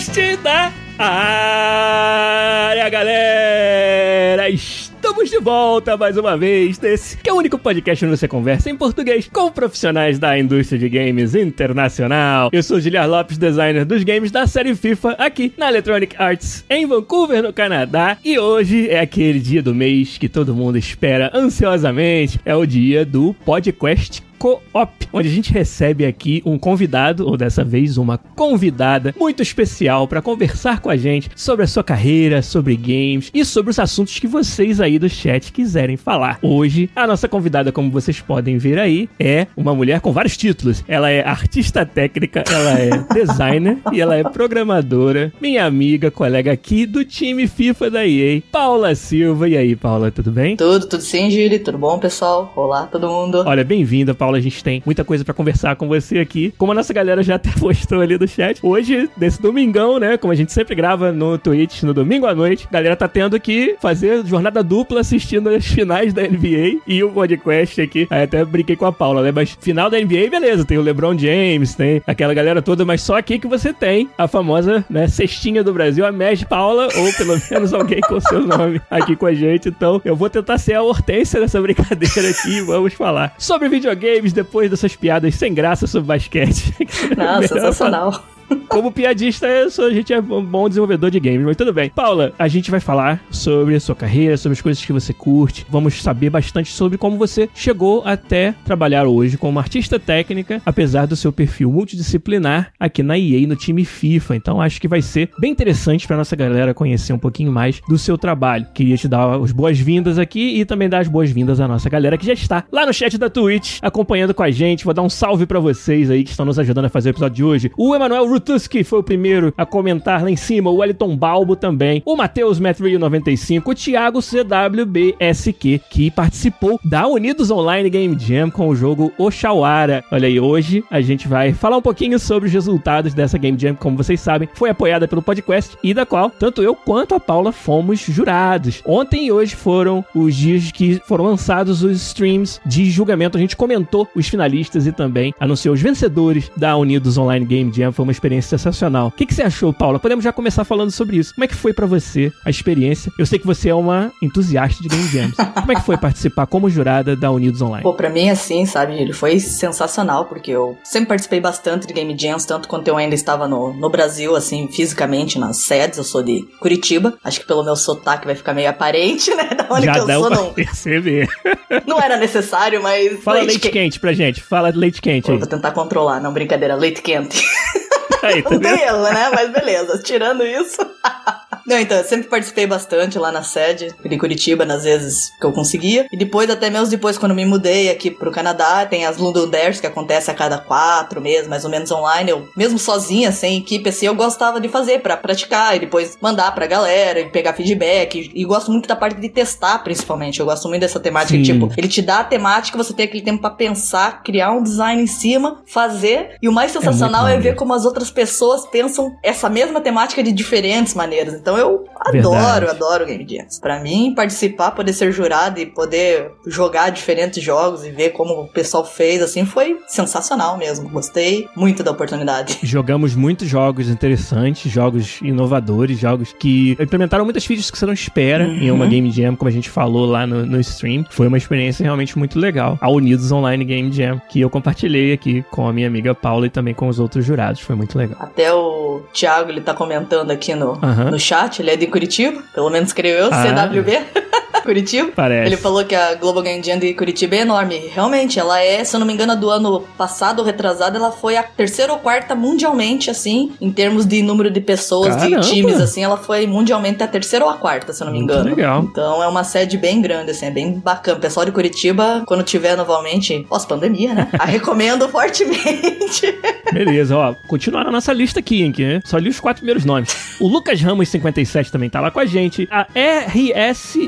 Podcast da área, galera! Estamos de volta mais uma vez nesse que é o único podcast onde você conversa em português com profissionais da indústria de games internacional. Eu sou Giliar Lopes, designer dos games da série FIFA aqui na Electronic Arts em Vancouver, no Canadá. E hoje é aquele dia do mês que todo mundo espera ansiosamente. É o dia do podcast Co-op, onde a gente recebe aqui um convidado, ou dessa vez uma convidada muito especial para conversar com a gente sobre a sua carreira, sobre games e sobre os assuntos que vocês aí do chat quiserem falar. Hoje, a nossa convidada, como vocês podem ver aí, é uma mulher com vários títulos. Ela é artista técnica, ela é designer e ela é programadora. Minha amiga, colega aqui do time FIFA da EA, Paula Silva. E aí, Paula, tudo bem? Tudo, tudo sim, Gili. Tudo bom, pessoal? Olá, todo mundo. Olha, bem-vinda, Paula. Paula, a gente tem muita coisa para conversar com você aqui. Como a nossa galera já até postou ali no chat, hoje, desse domingão, né? Como a gente sempre grava no Twitch no domingo à noite, a galera tá tendo que fazer jornada dupla assistindo as finais da NBA e o podcast aqui. Aí até brinquei com a Paula, né? Mas final da NBA, beleza, tem o LeBron James, tem aquela galera toda, mas só aqui que você tem a famosa, né, cestinha do Brasil, a Meg Paula, ou pelo menos alguém com seu nome aqui com a gente. Então, eu vou tentar ser a Hortência dessa brincadeira aqui e vamos falar sobre videogame depois dessas piadas sem graça sobre basquete. Não, sensacional. Como piadista, a gente é um bom desenvolvedor de games, mas tudo bem. Paula, a gente vai falar sobre a sua carreira, sobre as coisas que você curte. Vamos saber bastante sobre como você chegou até trabalhar hoje como artista técnica, apesar do seu perfil multidisciplinar aqui na EA no time FIFA. Então acho que vai ser bem interessante para nossa galera conhecer um pouquinho mais do seu trabalho. Queria te dar as boas-vindas aqui e também dar as boas-vindas à nossa galera que já está lá no chat da Twitch acompanhando com a gente. Vou dar um salve para vocês aí que estão nos ajudando a fazer o episódio de hoje. O Emanuel Rutuski foi o primeiro a comentar lá em cima, o Wellington Balbo também, o Matheus Metrio 95, o Thiago CWBSQ, que participou da Unidos Online Game Jam com o jogo Oshawara. Olha aí, hoje a gente vai falar um pouquinho sobre os resultados dessa Game Jam, como vocês sabem, foi apoiada pelo podcast e da qual tanto eu quanto a Paula fomos jurados. Ontem e hoje foram os dias que foram lançados os streams de julgamento. A gente comentou os finalistas e também anunciou os vencedores da Unidos Online Game Jam. Foi uma experiência experiência sensacional. O que, que você achou, Paula? Podemos já começar falando sobre isso. Como é que foi para você a experiência? Eu sei que você é uma entusiasta de Game Jams. Como é que foi participar como jurada da Unidos Online? Pô, pra mim, assim, sabe, ele foi sensacional, porque eu sempre participei bastante de Game Jams, tanto quanto eu ainda estava no, no Brasil, assim, fisicamente, nas sedes. Eu sou de Curitiba. Acho que pelo meu sotaque vai ficar meio aparente, né? Da onde já que eu sou, não. perceber. Não era necessário, mas. Fala leite, quente pra gente. Fala leite quente aí. vou tentar controlar, não, brincadeira, leite quente. Aí, tá Um né? Mas beleza, tirando isso. Não, então, eu sempre participei bastante lá na sede de Curitiba, nas vezes que eu conseguia. E depois, até mesmo depois, quando me mudei aqui pro Canadá, tem as London Dares que acontece a cada quatro meses, mais ou menos online. Eu, mesmo sozinha, sem equipe, assim, eu gostava de fazer pra praticar e depois mandar pra galera e pegar feedback. E, e gosto muito da parte de testar, principalmente. Eu gosto muito dessa temática. Sim. Tipo, ele te dá a temática, você tem aquele tempo pra pensar, criar um design em cima, fazer. E o mais sensacional é, maneiro. ver como as outras pessoas pensam essa mesma temática de diferentes maneiras. Então eu adoro, Verdade. adoro Game Jams. Pra mim, participar, poder ser jurado e poder jogar diferentes jogos e ver como o pessoal fez, assim, foi sensacional mesmo. Gostei muito da oportunidade. Jogamos muitos jogos interessantes, jogos inovadores, jogos que implementaram muitas features que você não espera Uhum. em uma Game Jam, como a gente falou lá no, no stream. Foi uma experiência realmente muito legal. A Unidos Online Game Jam, que eu compartilhei aqui com a minha amiga Paula e também com os outros jurados. Foi muito legal. Até o Thiago, ele tá comentando aqui no, Aham. no chat, ele é de Curitiba, pelo menos escreveu, Ah. CWB. Curitiba? Parece. Ele falou que a Global Game Jam de Curitiba é enorme. Realmente, ela é, se eu não me engano, do ano passado ou retrasado, ela foi a terceira ou quarta mundialmente, assim, em termos de número de pessoas, Caramba. de times, assim, ela foi mundialmente a terceira ou a quarta, se eu não me Muito engano. legal. Então é uma sede bem grande, assim, é bem bacana. O pessoal de Curitiba, quando tiver novamente, pós-pandemia, né? a recomendo fortemente. Beleza, ó. Continuar na nossa lista aqui, hein? que Só li os quatro primeiros nomes. O Lucas Ramos 57 também tá lá com a gente. A RS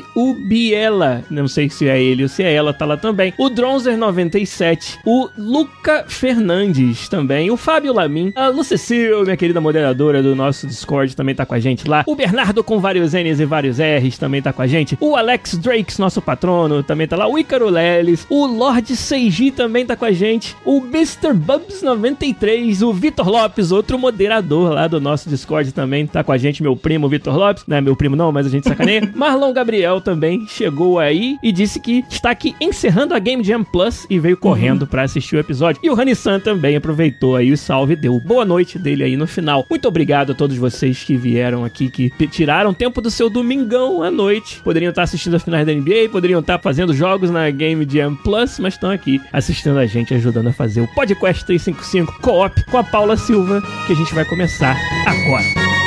Ubiela, não sei se é ele ou se é ela, tá lá também. O Dronzer 97. O Luca Fernandes também. O Fábio Lamin. A Lucecil, minha querida moderadora do nosso Discord, também tá com a gente lá. O Bernardo com vários N's e vários R's também tá com a gente. O Alex Drakes, nosso patrono, também tá lá. O Ícaro Lelis. O Lorde Seiji também tá com a gente. O Mr. Bubs 93. O Vitor Lopes, outro moderador lá do nosso Discord também tá com a gente. Meu primo Vitor Lopes. Não é meu primo não, mas a gente sacaneia. Marlon Gabriel também chegou aí e disse que está aqui encerrando a Game Jam Plus e veio correndo pra assistir o episódio. E o Rani-san também aproveitou aí o salve e deu boa noite dele aí no final. Muito obrigado a todos vocês que vieram aqui, que tiraram tempo do seu domingão à noite. Poderiam estar assistindo as finais da NBA, poderiam estar fazendo jogos na Game Jam Plus, mas estão aqui assistindo a gente, ajudando a fazer o Podcast 355 Co-op com a Paula Silva, que a gente vai começar agora.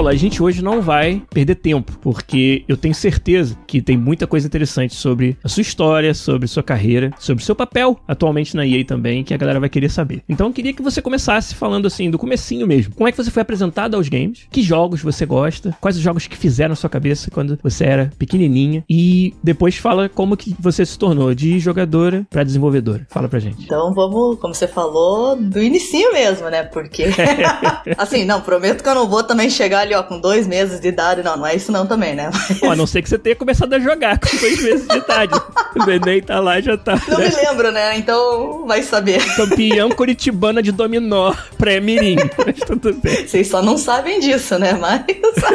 Paula, a gente hoje não vai perder tempo, porque eu tenho certeza que tem muita coisa interessante sobre a sua história, sobre sua carreira, sobre seu papel atualmente na EA também, que a galera vai querer saber. Então eu queria que você começasse falando assim, do comecinho mesmo. Como é que você foi apresentado aos games? Que jogos você gosta? Quais os jogos que fizeram na sua cabeça quando você era pequenininha? E depois fala como que você se tornou de jogadora pra desenvolvedora. Fala pra gente. Então vamos, como você falou, do inicinho mesmo, né? Porque. assim, não, prometo que eu não vou também chegar ali, ó, com dois meses de idade. Não, não é isso não também, né? Ó, a não ser que você tenha começado a jogar com dois meses de idade. O neném tá lá e já tá. Não né? me lembro, né? Então vai saber. Campeão curitibana de dominó pré-mirim. Mas tudo bem. Vocês só não sabem disso, né? Mas.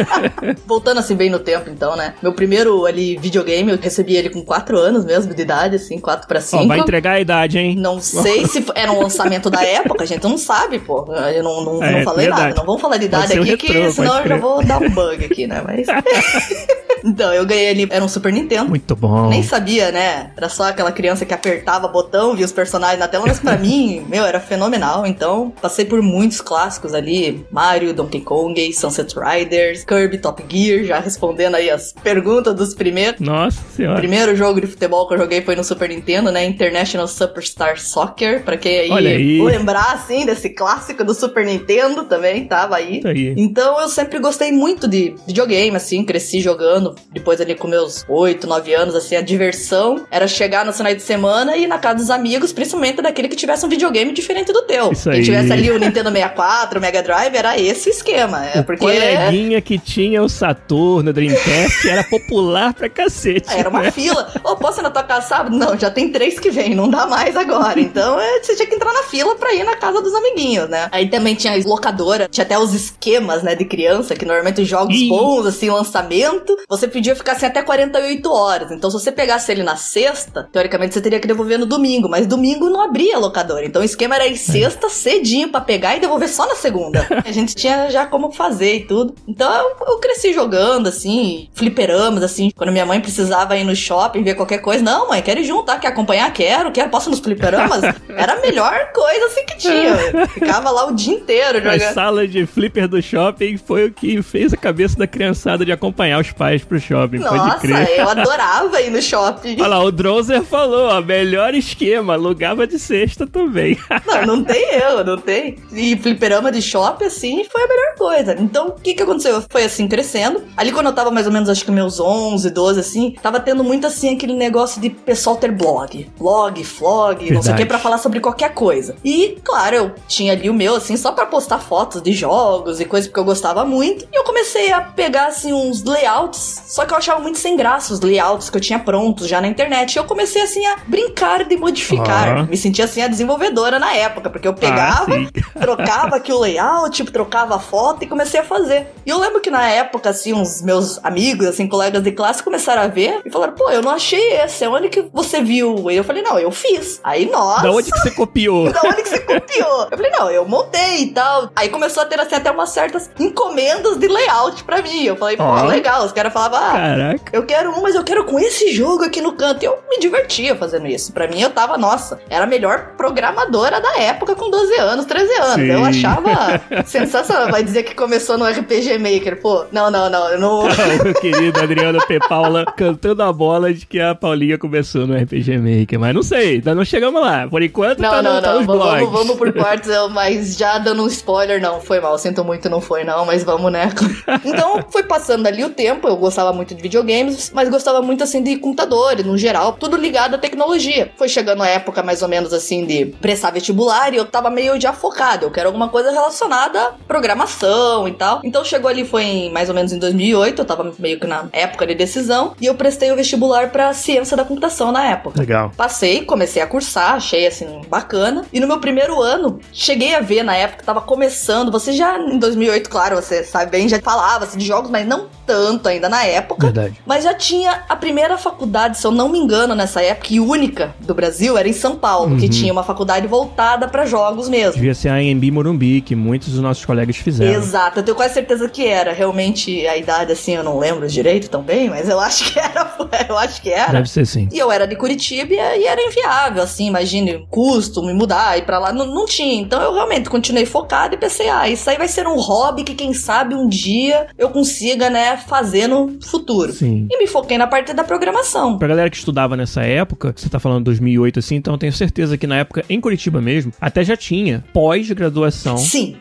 Voltando assim bem no tempo, então, né? Meu primeiro ali videogame, eu recebi ele com 4 anos mesmo de idade, assim, 4 pra 5. Ó, vai entregar a idade, hein? Não sei se era um lançamento da época, a gente não sabe, pô. Eu não, não, É, não falei verdade. nada. Não vamos falar de idade aqui, retrô, que senão eu já vou dar um bug aqui, né? Mas. então, eu ganhei ali, era um Super Nintendo. Muito bom. Nem sabia, né? Era só aquela criança que apertava botão, via os personagens na tela, mas pra mim, meu, era fenomenal. Então, passei por muitos clássicos ali: Mario, Donkey Kong, Sunset Riders, Kirby, Top Gear, já respondendo aí as perguntas dos primeiros. Nossa O senhora. primeiro jogo de futebol que eu joguei foi no Super Nintendo, né? International Superstar Soccer, pra quem aí, Olha aí. lembrar, assim, desse clássico do Super Nintendo também, tava aí. Aí. Então eu sempre gostei muito de videogame, assim, cresci jogando. Depois ali com meus 8, 9 anos, assim, a diversão era chegar no final de semana e ir na casa dos amigos, principalmente daquele que tivesse um videogame diferente do teu. Isso Quem aí. tivesse ali o Nintendo 64, o Mega Drive, era esse esquema. É O porque coleguinha que tinha o Saturno, o Dreamcast, era popular pra cacete. era uma né? fila. Ô, posso ir na tua casa sábado? Não, já tem três que vem, não dá mais agora. Então é, você tinha que entrar na fila pra ir na casa dos amiguinhos, né? Aí também tinha a locadora, tinha até os esquemas, né, de criança, que normalmente os jogos Ih. bons, assim, lançamento, você podia ficar assim até 48 horas. Então se você pegasse ele na sexta, teoricamente você teria que devolver no domingo, mas domingo não abria a locadora. Então o esquema era ir sexta cedinho pra pegar e devolver só na segunda. a gente tinha já como fazer e tudo. Então eu, eu cresci jogando, assim, fliperamas, assim, quando minha mãe precisava ir no shopping ver qualquer coisa. Não, mãe, quero ir junto, tá? Quer acompanhar? Quero, quero. Posso ir nos fliperamas? Era a melhor coisa, assim, que tinha. Ficava lá o dia inteiro A jogando. sala de flipper do shopping foi o que fez a cabeça da criançada de acompanhar os pais pro shopping, pode Nossa, crer. eu adorava ir no shopping. Olha lá, o Dronzer falou, ó, melhor esquema, alugava de sexta também. Não, não tem eu, não tem. E fliperama de shopping, assim, foi a melhor coisa. Então, o que que aconteceu? Foi assim, crescendo. Ali quando eu tava mais ou menos, acho que meus 11, 12, assim, tava tendo muito, assim, aquele negócio de pessoal ter blog. Blog, flog, não sei o Verdade. que, pra falar sobre qualquer coisa. E, claro, eu tinha ali o meu, assim, só pra postar fotos de jogos e coisas porque eu gostava muito. E eu comecei a pegar, assim, uns layouts Só que eu achava muito sem graça os layouts que eu tinha prontos já na internet. E eu comecei assim a brincar de modificar. Ah. Me sentia assim a desenvolvedora na época, porque eu pegava, sim. trocava aqui o layout, tipo, trocava a foto e comecei a fazer. E eu lembro que na época, assim, uns meus amigos, assim, colegas de classe começaram a ver e falaram, pô, eu não achei esse, onde que você viu? E eu falei, não, eu fiz. Aí, nossa. Da onde que você copiou? Da onde que você copiou? Eu falei, não, eu montei e tal. Aí começou a ter assim, até umas certas encomendas de layout pra mim. Eu falei, pô, Ó. legal. Os caras falavam, ah, Caraca. eu quero um, mas eu quero com esse jogo aqui no canto. E eu me divertia fazendo isso. Pra mim, eu tava, nossa, era a melhor programadora da época com 12 anos, 13 anos. Sim. Eu achava sensacional. Vai dizer que começou no RPG Maker. Pô, não, não, não. Eu não. Meu querido Adriano P. Paula cantando a bola de que a Paulinha começou no RPG Maker. Mas não sei, ainda não chegamos lá. Por enquanto Não, tá, não, no, tá não. nos Vamos, blogs. vamos, vamos por partes, mas já dando um spoiler, não, foi mal. Sinto muito, não foi, não, mas vamos, né? Então, foi passando ali o tempo, eu gostava muito de videogames, mas gostava muito, assim, de computadores, no geral, tudo ligado à tecnologia. Foi chegando a época, mais ou menos, assim, de prestar vestibular e eu tava meio já focado. Eu quero alguma coisa relacionada à programação e tal. Então, chegou ali, foi em, mais ou menos em 2008, eu tava meio que na época de decisão, e eu prestei o vestibular pra ciência da computação na época. Legal. Passei, comecei a cursar, achei assim bacana. E no meu primeiro ano, cheguei a ver na época, tava começando. Você já em 2008, claro, você sabe bem, já falava assim, de jogos, mas não tanto ainda na época. Verdade. Mas já tinha a primeira faculdade, se eu não me engano, nessa época, e única do Brasil, era em São Paulo, que Uhum. tinha uma faculdade voltada pra jogos mesmo. Devia ser a Embi Morumbi, que muitos dos nossos colegas fizeram. Exato, eu tenho quase certeza que era. Realmente, a idade, assim, eu não lembro direito também, mas eu acho que era. Eu acho que era. Deve ser sim. E eu era de Curitiba e era inviável, assim, imagine, custo, me mudar, ir pra lá, não, não tinha. Então eu realmente continuei focado e pensei, ah, isso aí vai ser um hobby que quem sabe um dia eu consiga, né, fazer no futuro. Sim. E me foquei na parte da programação. Pra galera que estudava nessa época, você tá falando 2008 assim, então eu tenho certeza que na época, em Curitiba mesmo, até já tinha pós-graduação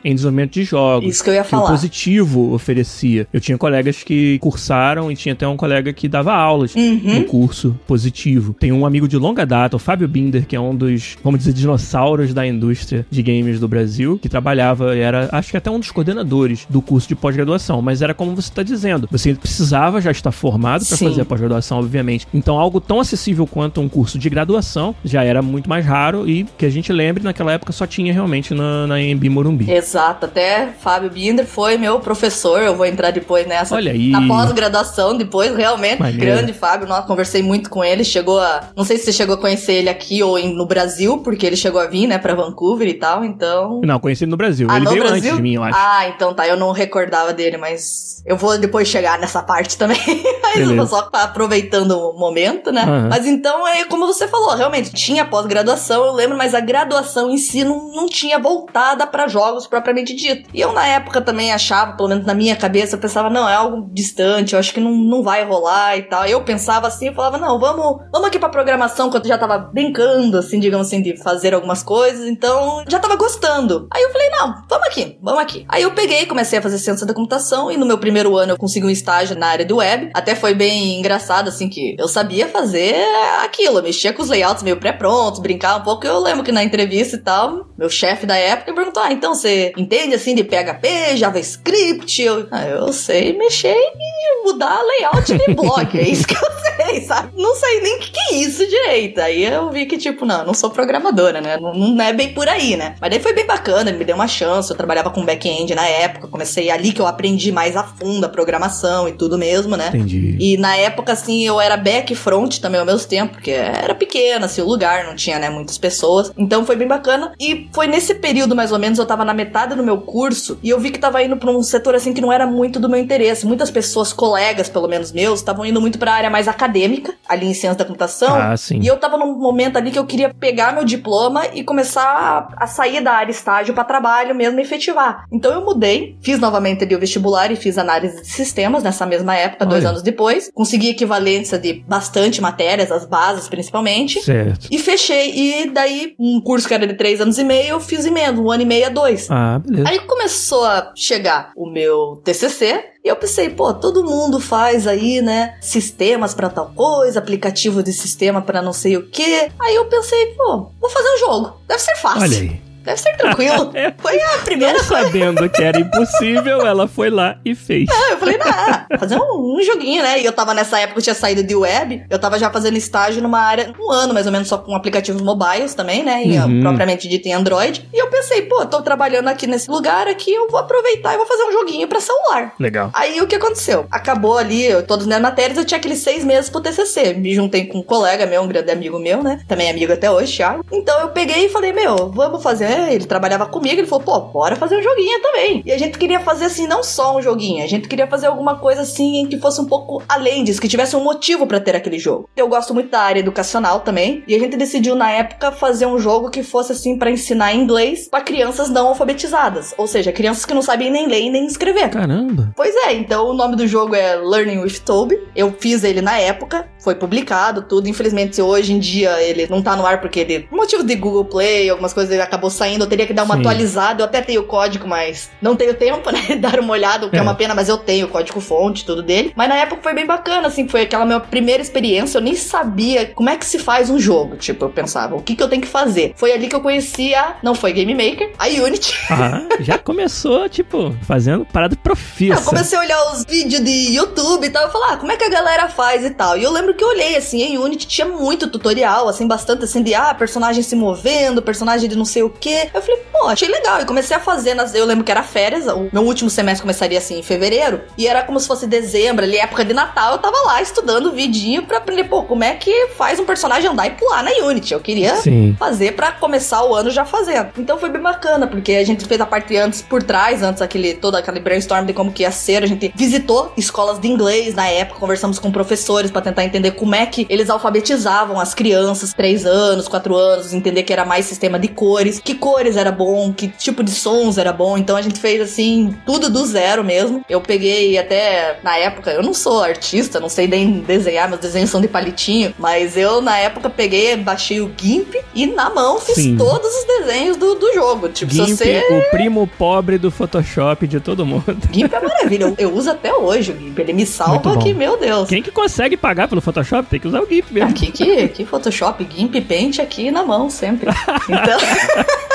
em desenvolvimento de jogos. isso que eu ia que o falar. positivo oferecia. Eu tinha colegas que cursaram e tinha até um colega que dava aulas Uhum. no curso positivo. Tem um amigo de longa data, o Fábio Binder, que é um dos, vamos dizer, dinossauros da indústria de games do Brasil, que trabalhava e era, acho que até um dos coordenadores do curso de pós-graduação. Mas era como você está dizendo, você precisava já estar formado para fazer a pós-graduação, obviamente. Então, algo tão acessível quanto um curso de graduação já era muito mais raro e que a gente lembre, naquela época só tinha realmente na, na EMB Morumbi. Exato, até Fábio Binder foi meu professor, eu vou entrar depois nessa. Olha aí. Na pós-graduação, depois, realmente. Maneiro. Grande Fábio, nossa, conversei muito com ele, chegou a... Não sei se você chegou a conhecer ele aqui ou no Brasil, porque ele chegou a vir, né, pra Vancouver e tal, então... Não, conheci ele no Brasil. Ah, ele no veio Brasil? antes de mim, eu acho. Ah, então tá, eu não recordava dele, mas eu vou depois chegar nessa parte também. Mas eu Beleza. vou só aproveitando o momento, né? Aham. Mas então, é como você falou, realmente, tinha pós-graduação, eu lembro, mas a graduação em si não, não tinha voltada pra jogos propriamente dito. E eu, na época, também achava, pelo menos na minha cabeça, eu pensava, não, é algo distante, eu acho que não, não vai rolar e tal. Eu pensava assim, eu falava, não, vamos, vamos aqui pra programação, quando eu já tava brincando, assim, digamos assim, de fazer algumas coisas, então já tava gostando. Aí eu falei, não, vamos aqui, vamos aqui. Aí eu peguei, comecei a fazer ciência da computação e no meu primeiro ano eu consegui um estágio na área do web. Até foi bem engraçado, assim, que eu sabia fazer aquilo, mexia com os layouts meio pré-prontos, brincar um pouco. Eu lembro que na entrevista e tal, meu chefe da época perguntou: Ah, então você entende assim de PHP, JavaScript? Eu, ah, eu sei mexer e mudar layout de blog, é isso que eu sei, sabe? Não sei nem o que, que é isso direito. Aí eu vi que, tipo, não, eu não sou programadora, né? Não, não é bem por aí, né? Mas daí foi bem bacana, ele me deu uma chance. Eu trabalhava com back-end na época, comecei ali que eu aprendi mais a fundo a programação e tudo mesmo, né? Entendi. E na época, assim, eu era back front também ao mesmo tempo, porque era pequena, assim, o lugar, não tinha, né, muitas pessoas. Então foi bem bacana. E foi nesse período, mais ou menos, eu tava na metade do meu curso e eu vi que tava indo pra um setor, assim, que não era muito do meu interesse. Muitas pessoas, colegas, pelo menos meus, estavam indo muito pra área mais acadêmica, ali em ciência da computação. Ah, sim. E eu tava num momento ali que eu queria pegar meu diploma e começar a, a sair da área estágio pra trabalho mesmo e efetivar. Então eu mudei, fiz novamente ali o vestibular e fiz análise de sistemas nessa mesma época, dois Olha. anos depois. Consegui equivalência de bastante matérias, as bases principalmente. Certo. E fechei. E daí, um curso que era de três anos e meio, eu fiz emenda, um ano e meio a dois. Ah, beleza. Aí começou a chegar o meu TCC e eu pensei, pô, todo mundo faz aí, né, sistemas pra tal coisa, aplicativo de sistema pra não sei o quê. Aí eu pensei, pô, vou fazer um jogo. Deve ser fácil. Olha aí. Deve ser tranquilo. Foi a primeira Não sabendo que era impossível, ela foi lá e fez. Ah, eu falei, nah, fazer um, um joguinho, né? E eu tava nessa época, eu tinha saído de web, eu tava já fazendo estágio numa área, um ano mais ou menos, só com aplicativos mobiles também, né? E, Uhum. propriamente dito em Android. E eu pensei, pô, tô trabalhando aqui nesse lugar aqui, eu vou aproveitar e vou fazer um joguinho pra celular. Legal. Aí o que aconteceu? Acabou ali, eu, todas as minhas matérias, eu tinha aqueles seis meses pro TCC. Me juntei com um colega meu, um grande amigo meu, né? Também amigo até hoje, Thiago. Então eu peguei e falei, meu, vamos fazer. Ele trabalhava comigo, ele falou, pô, bora fazer um joguinho também. E a gente queria fazer assim, não só um joguinho, a gente queria fazer alguma coisa assim que fosse um pouco além disso, que tivesse um motivo pra ter aquele jogo. Eu gosto muito da área educacional também, e a gente decidiu na época fazer um jogo que fosse assim pra ensinar inglês pra crianças não alfabetizadas, ou seja, crianças que não sabem nem ler e nem escrever. Caramba. Pois é, então o nome do jogo é Learning with Toby. Eu fiz ele na época, foi publicado, tudo. Infelizmente, hoje em dia ele não tá no ar porque ele, por motivo de Google Play, algumas coisas ele acabou saindo. Eu teria que dar uma Sim. atualizada. Eu até tenho o código, mas não tenho tempo, né? Dar uma olhada, o que é. É. uma pena, mas eu tenho o código fonte, tudo dele. Mas na época foi bem bacana, assim, foi aquela minha primeira experiência. Eu nem sabia como é que se faz um jogo. Tipo, eu pensava, o que, que eu tenho que fazer? Foi ali que eu conheci a. Não foi Game Maker, a Unity. Ah, já começou, tipo, fazendo parada profissa. Eu comecei a olhar os vídeos de YouTube e tal. Eu falei, ah, como é que a galera faz e tal. E eu lembro que eu olhei, assim, em Unity tinha muito tutorial, assim, bastante assim, de, ah, personagem se movendo, personagem de não sei o quê. Eu falei, pô, achei legal. E comecei a fazer, nas, eu lembro que era férias, o meu último semestre começaria, assim, em fevereiro. E era como se fosse dezembro, ali, época de Natal. Eu tava lá estudando vidinho pra aprender, pô, como é que faz um personagem andar e pular na Unity. Eu queria Sim. fazer pra começar o ano já fazendo. Então foi bem bacana, porque a gente fez a parte antes por trás, antes aquele todo aquele brainstorm de como que ia ser. A gente visitou escolas de inglês na época, conversamos com professores pra tentar entender como é que eles alfabetizavam as crianças, 3 anos, 4 anos, entender que era mais sistema de cores, que cores era bom, que tipo de sons era bom. Então a gente fez assim, tudo do zero mesmo. Eu peguei até na época, eu não sou artista, não sei nem desenhar, meus desenhos são de palitinho, mas eu na época peguei, baixei o GIMP e na mão fiz Sim. todos os desenhos do, do jogo. Tipo, Gimp, você o primo pobre do Photoshop de todo mundo. GIMP é maravilha. Eu, eu uso até hoje o GIMP. Ele me salva que, meu Deus. Quem que consegue pagar pelo Photoshop tem que usar o Gimp mesmo. Aqui que, que Photoshop, GIMP, Paint aqui na mão sempre. Então.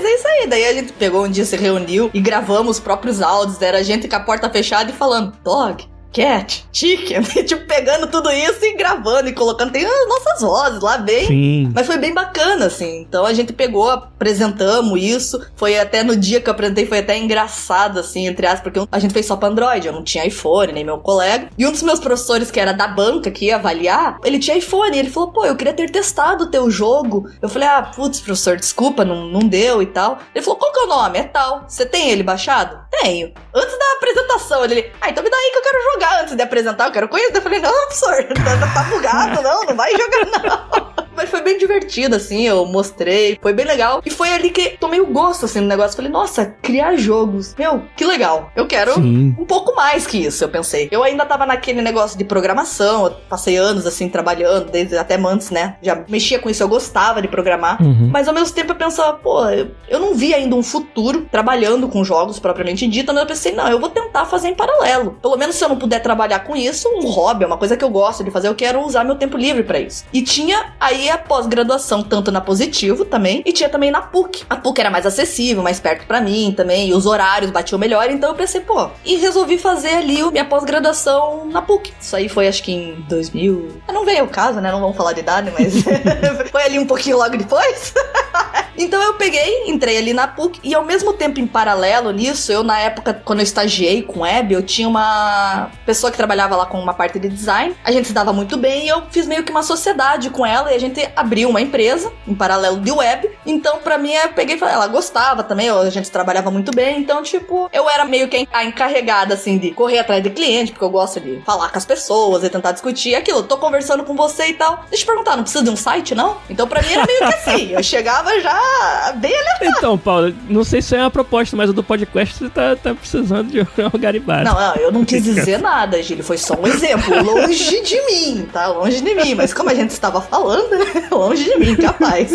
Mas é isso aí, daí a gente pegou um dia, se reuniu e gravamos os próprios áudios. Era a gente com a porta fechada e falando, dog, cat, chicken, tipo, pegando tudo isso e gravando e colocando. Tem as nossas vozes lá bem. Sim. Mas foi bem bacana, assim. Então a gente pegou, apresentamos isso. Foi até no dia que eu apresentei, foi até engraçado, assim, entre aspas, porque a gente fez só pra Android. Eu não tinha iPhone, nem meu colega. E um dos meus professores, que era da banca, que ia avaliar, ele tinha iPhone. Ele falou, pô, eu queria ter testado o teu jogo. Eu falei, ah, putz, professor, desculpa, não, não deu e tal. Ele falou, qual que é o nome? É tal. Você tem ele baixado? Tenho. Antes da apresentação, ele, ah, então me dá aí que eu quero jogar antes de apresentar. Eu quero conhecer. Eu falei, não, professor, tá, tá bugado, não, não vai jogar, não. Mas foi bem divertido, assim, eu mostrei, foi bem legal. E foi ali que tomei o gosto, assim, do negócio. Falei, nossa, criar jogos. Meu, que legal. Eu quero Sim. um pouco mais que isso, eu pensei. Eu ainda tava naquele negócio de programação, eu passei anos, assim, trabalhando, desde até antes, né? Já mexia com isso, eu gostava de programar. Uhum. Mas ao mesmo tempo eu pensava, pô, eu, eu não vi ainda um futuro trabalhando com jogos propriamente dito, mas eu pensei, não, eu vou tentar fazer em paralelo. Pelo menos se eu não puder trabalhar com isso, um hobby, uma coisa que eu gosto de fazer, eu quero usar meu tempo livre pra isso. E tinha aí a pós-graduação, tanto na Positivo também, e tinha também na PUC. A PUC era mais acessível, mais perto pra mim também, e os horários batiam melhor, então eu pensei, pô, e resolvi fazer ali minha pós-graduação na PUC. Isso aí foi acho que em 2000. Ah, Não veio o caso, né? Não vamos falar de idade, mas foi ali um pouquinho logo depois. Então eu peguei, entrei ali na PUC e ao mesmo tempo em paralelo nisso, eu na época quando eu estagiei com web, eu tinha uma pessoa que trabalhava lá com uma parte de design. A gente se dava muito bem e eu fiz meio que uma sociedade com ela e a gente abriu uma empresa em paralelo de web. Então pra mim eu peguei e falei, ela gostava também, a gente trabalhava muito bem, então tipo, eu era meio que a encarregada assim de correr atrás de cliente, porque eu gosto de falar com as pessoas e tentar discutir aquilo. Eu tô conversando com você e tal. Deixa eu te perguntar, não precisa de um site não? Então pra mim era meio que assim, eu chegava já bem aleatório. Então, Paulo, não sei se é uma proposta, mas o do podcast você tá, tá precisando de um garibado. Não, não, eu não quis dizer nada, Gílio. Foi só um exemplo. Longe de mim, tá? Longe de mim. Mas como a gente estava falando, Longe de mim, capaz.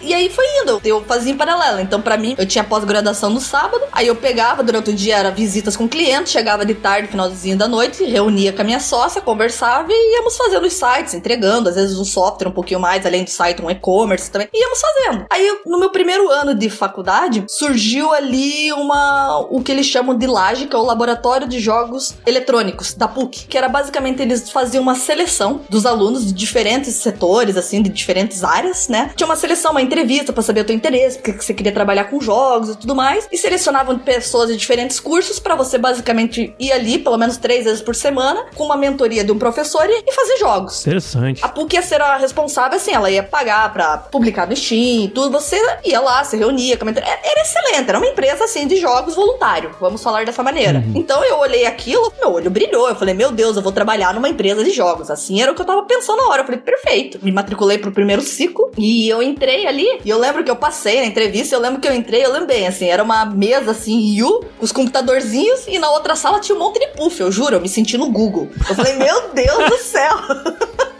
e aí foi indo. Eu fazia em paralelo. Então, para mim, eu tinha pós-graduação no sábado. Aí eu pegava, durante o dia era visitas com clientes, chegava de tarde, finalzinho da noite, reunia com a minha sócia, conversava e íamos fazendo os sites, entregando, às vezes um software um pouquinho mais, além do site, um e-commerce também. Íamos fazendo. Aí, no meu primeiro ano de faculdade, surgiu ali uma. o que eles chamam de LAGE, que é o Laboratório de Jogos Eletrônicos da PUC. Que era basicamente eles faziam uma seleção dos alunos de diferentes setores, assim, de diferentes áreas, né? Tinha uma seleção, uma entrevista para saber o teu interesse, porque você queria trabalhar com jogos e tudo mais. E selecionavam pessoas de diferentes cursos para você basicamente ir ali, pelo menos três vezes por semana, com uma mentoria de um professor e, fazer jogos. Interessante. A PUC ia ser a responsável, assim, ela ia pagar pra publicar no Steam e tudo. Você ia lá, se reunia, comentava. É, era excelente, era uma empresa, assim, de jogos voluntário. Vamos falar dessa maneira. Uhum. Então eu olhei aquilo, meu olho brilhou. Eu falei, meu Deus, eu vou trabalhar numa empresa de jogos. Assim era o que eu tava pensando na hora. Eu falei, perfeito. Me matriculei pro primeiro ciclo e eu entrei ali. E eu lembro que eu passei na entrevista, eu lembro que eu entrei, eu lembro bem, assim, era uma mesa assim, U, com os computadorzinhos, e na outra sala tinha um monte de puff. Eu juro, eu me senti no Google. Eu falei, meu Deus do céu.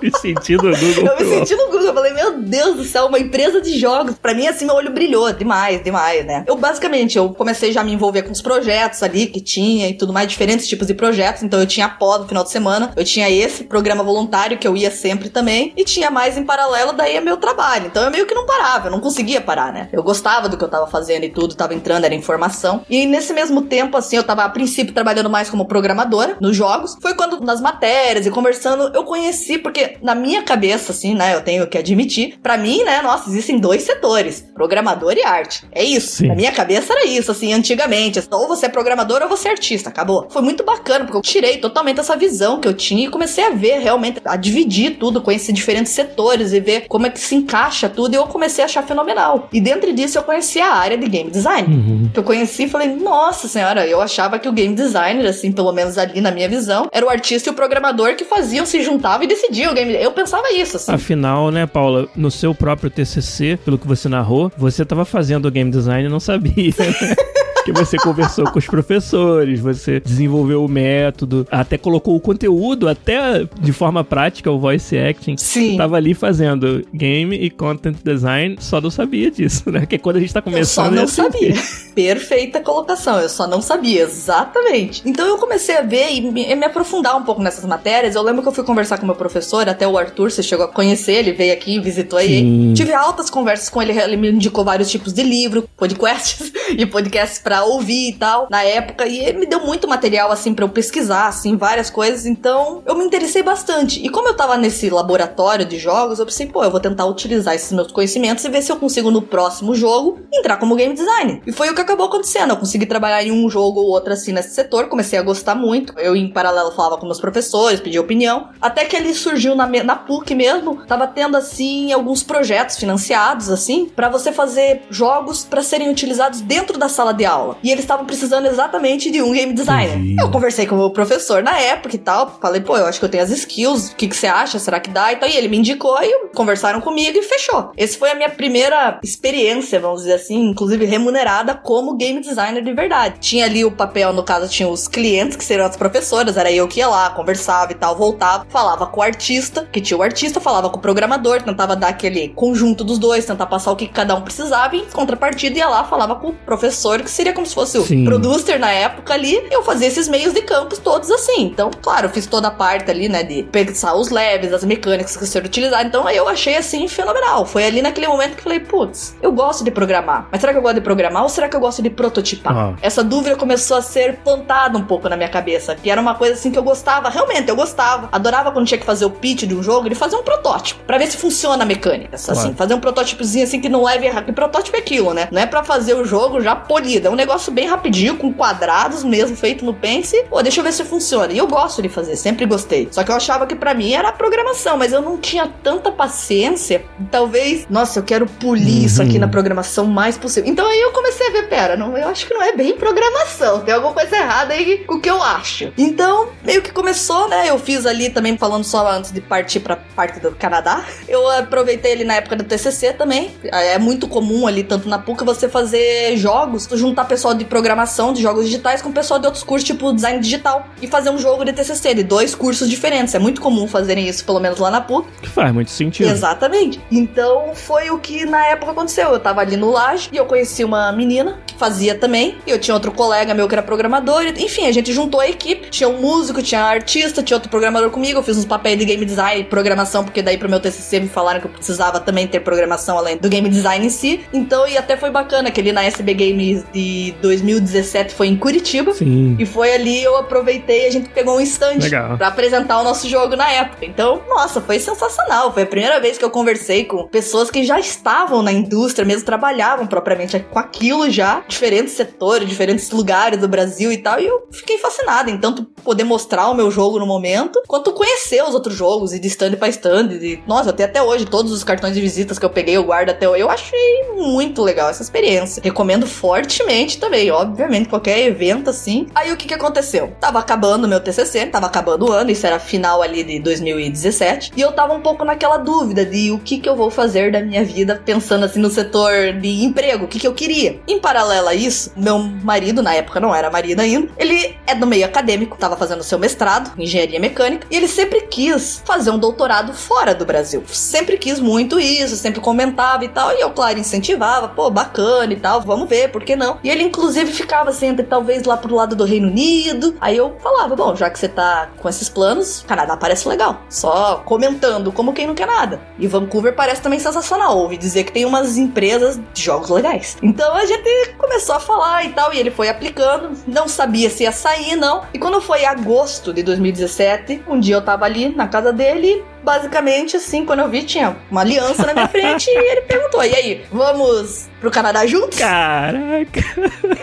me senti no Google. Eu me senti no Google. Eu falei, meu Deus do céu, uma empresa de jogos. Pra mim, assim, meu olho brilhou demais, demais, né? Eu, basicamente, eu comecei já a me envolver com os projetos ali que tinha e tudo mais, diferentes tipos de projetos. Então, eu tinha pós no final de semana, eu tinha esse programa voluntário que eu ia sempre também, e tinha mais em paralelo, daí é meu trabalho. Então, eu meio que não parava, eu não conseguia parar, né? Eu gostava do que eu tava fazendo e tudo, tava entrando, era informação. E nesse mesmo tempo, assim, eu tava a princípio trabalhando mais como programadora nos jogos. Foi quando, nas matérias e conversando, eu conheci, porque na minha cabeça, assim, né, eu tenho que admitir, para mim, né, nossa, existem dois setores, programador e arte. É isso. Sim. Na minha cabeça era isso, assim, antigamente. Ou você é programador ou você é artista, acabou. Foi muito bacana, porque eu tirei totalmente essa visão que eu tinha e comecei a ver realmente, a dividir tudo, conhecer diferentes setores e ver como é que se encaixa tudo, e eu comecei a achar fenomenal. E dentro disso eu conheci a área de game design. Uhum. Que eu conheci e falei, nossa senhora, eu achava que o game designer, assim, pelo menos ali na minha visão, era o artista e o programador que faziam, se juntavam e decidiam o game. Eu pensava isso, assim. Afinal, né, Paula, no seu próprio TCC, pelo que você narrou, você estava fazendo game design e não sabia, né? que você conversou com os professores, você desenvolveu o método, até colocou o conteúdo, até de forma prática, o voice acting. Sim. Tava ali fazendo game e content design, só não sabia disso, né? Que quando a gente tá começando. Eu só não é assim sabia. Perfeita colocação, eu só não sabia, exatamente. Então eu comecei a ver e me, me, aprofundar um pouco nessas matérias. Eu lembro que eu fui conversar com meu professor, até o Arthur, você chegou a conhecer, ele veio aqui, visitou aí. Tive altas conversas com ele, ele me indicou vários tipos de livro, podcasts e podcasts pra pra ouvir e tal, na época, e ele me deu muito material, assim, para eu pesquisar, assim, várias coisas, então eu me interessei bastante. E como eu tava nesse laboratório de jogos, eu pensei, pô, eu vou tentar utilizar esses meus conhecimentos e ver se eu consigo no próximo jogo entrar como game designer. E foi o que acabou acontecendo, eu consegui trabalhar em um jogo ou outro, assim, nesse setor, comecei a gostar muito, eu em paralelo falava com meus professores, pedia opinião, até que ele surgiu na, na PUC mesmo, tava tendo, assim, alguns projetos financiados, assim, para você fazer jogos para serem utilizados dentro da sala de aula aula. E eles estavam precisando exatamente de um game designer. Uhum. Eu conversei com o meu professor na época e tal. Falei, pô, eu acho que eu tenho as skills. O que, que você acha? Será que dá? E, tal. e ele me indicou e conversaram comigo e fechou. Esse foi a minha primeira experiência, vamos dizer assim, inclusive remunerada como game designer de verdade. Tinha ali o papel, no caso, tinha os clientes, que seriam as professoras. Era eu que ia lá, conversava e tal, voltava, falava com o artista, que tinha o artista, falava com o programador, tentava dar aquele conjunto dos dois, tentar passar o que cada um precisava e em contrapartida ia lá, falava com o professor, que seria como se fosse Sim. o producer na época ali, eu fazia esses meios de campos todos assim. Então, claro, eu fiz toda a parte ali, né, de pensar os leves, as mecânicas que ser utilizadas. Então, aí eu achei assim fenomenal. Foi ali naquele momento que eu falei, putz, eu gosto de programar. Mas será que eu gosto de programar ou será que eu gosto de prototipar? Ah. Essa dúvida começou a ser plantada um pouco na minha cabeça, que era uma coisa assim que eu gostava, realmente, eu gostava. Adorava quando tinha que fazer o pitch de um jogo, ele fazer um protótipo, para ver se funciona a mecânica, assim, claro. fazer um protótipozinho assim que não leve errado. Que protótipo é aquilo, né? Não é para fazer o jogo já polido, é um negócio bem rapidinho, com quadrados mesmo, feito no Pense. Pô, deixa eu ver se funciona. E eu gosto de fazer, sempre gostei. Só que eu achava que para mim era programação, mas eu não tinha tanta paciência. Talvez, nossa, eu quero polir isso aqui uhum. na programação mais possível. Então aí eu comecei a ver pera, não, eu acho que não é bem programação. Tem alguma coisa errada aí com o que eu acho. Então, meio que começou, né? Eu fiz ali também, falando só antes de partir pra parte do Canadá. Eu aproveitei ele na época do TCC também. É muito comum ali, tanto na PUC, você fazer jogos, juntar pessoal de programação, de jogos digitais, com pessoal de outros cursos, tipo design digital, e fazer um jogo de TCC, de dois cursos diferentes. É muito comum fazerem isso, pelo menos lá na PUC. Que faz muito sentido. Exatamente. Então, foi o que na época aconteceu. Eu tava ali no Laje e eu conheci uma menina que fazia também, e eu tinha outro colega meu que era programador, e, enfim, a gente juntou a equipe. Tinha um músico, tinha artista, tinha outro programador comigo. Eu fiz uns papéis de game design e programação, porque daí pro meu TCC me falaram que eu precisava também ter programação além do game design em si. Então, e até foi bacana que ali na SB Games de 2017 foi em Curitiba. Sim. E foi ali eu aproveitei, a gente pegou um stand pra apresentar o nosso jogo na época. Então, nossa, foi sensacional. Foi a primeira vez que eu conversei com pessoas que já estavam na indústria, mesmo trabalhavam propriamente com aquilo já, diferentes setores, diferentes lugares do Brasil e tal. E eu fiquei fascinada em tanto poder mostrar o meu jogo no momento, quanto conhecer os outros jogos e de stand pra stand. De... Nossa, tenho até hoje todos os cartões de visitas que eu peguei, eu guardo até hoje. Eu achei muito legal essa experiência. Recomendo fortemente também, obviamente, qualquer evento assim. Aí o que que aconteceu? Tava acabando meu TCC, tava acabando o ano, isso era final ali de 2017, e eu tava um pouco naquela dúvida de o que que eu vou fazer da minha vida, pensando assim no setor de emprego, o que que eu queria. Em paralelo a isso, meu marido, na época não era marido ainda, ele é do meio acadêmico, tava fazendo seu mestrado em engenharia mecânica, e ele sempre quis fazer um doutorado fora do Brasil. Sempre quis muito isso, sempre comentava e tal, e eu, claro, incentivava, pô, bacana e tal, vamos ver, por que não? E ele, inclusive, ficava entre, talvez lá pro lado do Reino Unido. Aí eu falava, bom, já que você tá com esses planos, Canadá parece legal. Só comentando, como quem não quer nada. E Vancouver parece também sensacional. Ouvi dizer que tem umas empresas de jogos legais. Então a gente começou a falar e tal, e ele foi aplicando. Não sabia se ia sair, não. E quando foi agosto de 2017, um dia eu tava ali na casa dele, basicamente assim, quando eu vi, tinha uma aliança na minha frente e ele perguntou: e aí, vamos pro Canadá juntos? Caraca.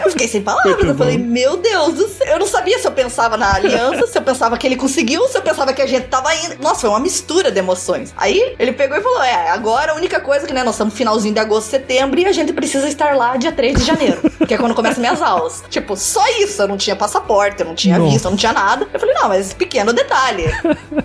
Eu fiquei sem palavras. Muito Eu falei, bom. meu Deus do céu. Eu não sabia se eu pensava na aliança, se eu pensava que ele conseguiu, se eu pensava que a gente tava indo. Nossa, foi uma mistura de emoções. Aí ele pegou e falou: É, agora a única coisa que, né, nós estamos finalzinho de agosto, setembro e a gente precisa estar lá dia 3 de janeiro, que é quando começam minhas aulas. Tipo, só isso. Eu não tinha passaporte, eu não tinha Nossa. visto, eu não tinha nada. Eu falei, não, mas pequeno detalhe.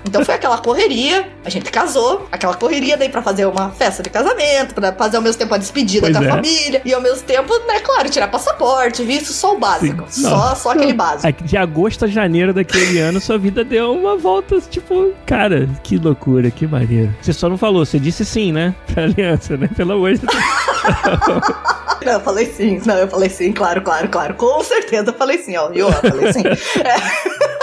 Então foi aquela correria, a gente casou, aquela correria daí pra fazer uma festa de casamento, pra fazer ao mesmo tempo a despedida Pois com a é. família, e ao mesmo tempo, né, claro, tirar passaporte, visto, só o básico. Sim. Só, Não. só aquele básico. Aí, De agosto a janeiro daquele ano, sua vida deu uma volta, tipo, cara, que loucura, que maneiro. Você só não falou, você disse sim, né? Pra aliança, né? Pelo amor de Deus. Não, eu falei sim, não, eu falei sim, claro, claro, claro. Com certeza eu falei sim, ó. Eu falei sim. É.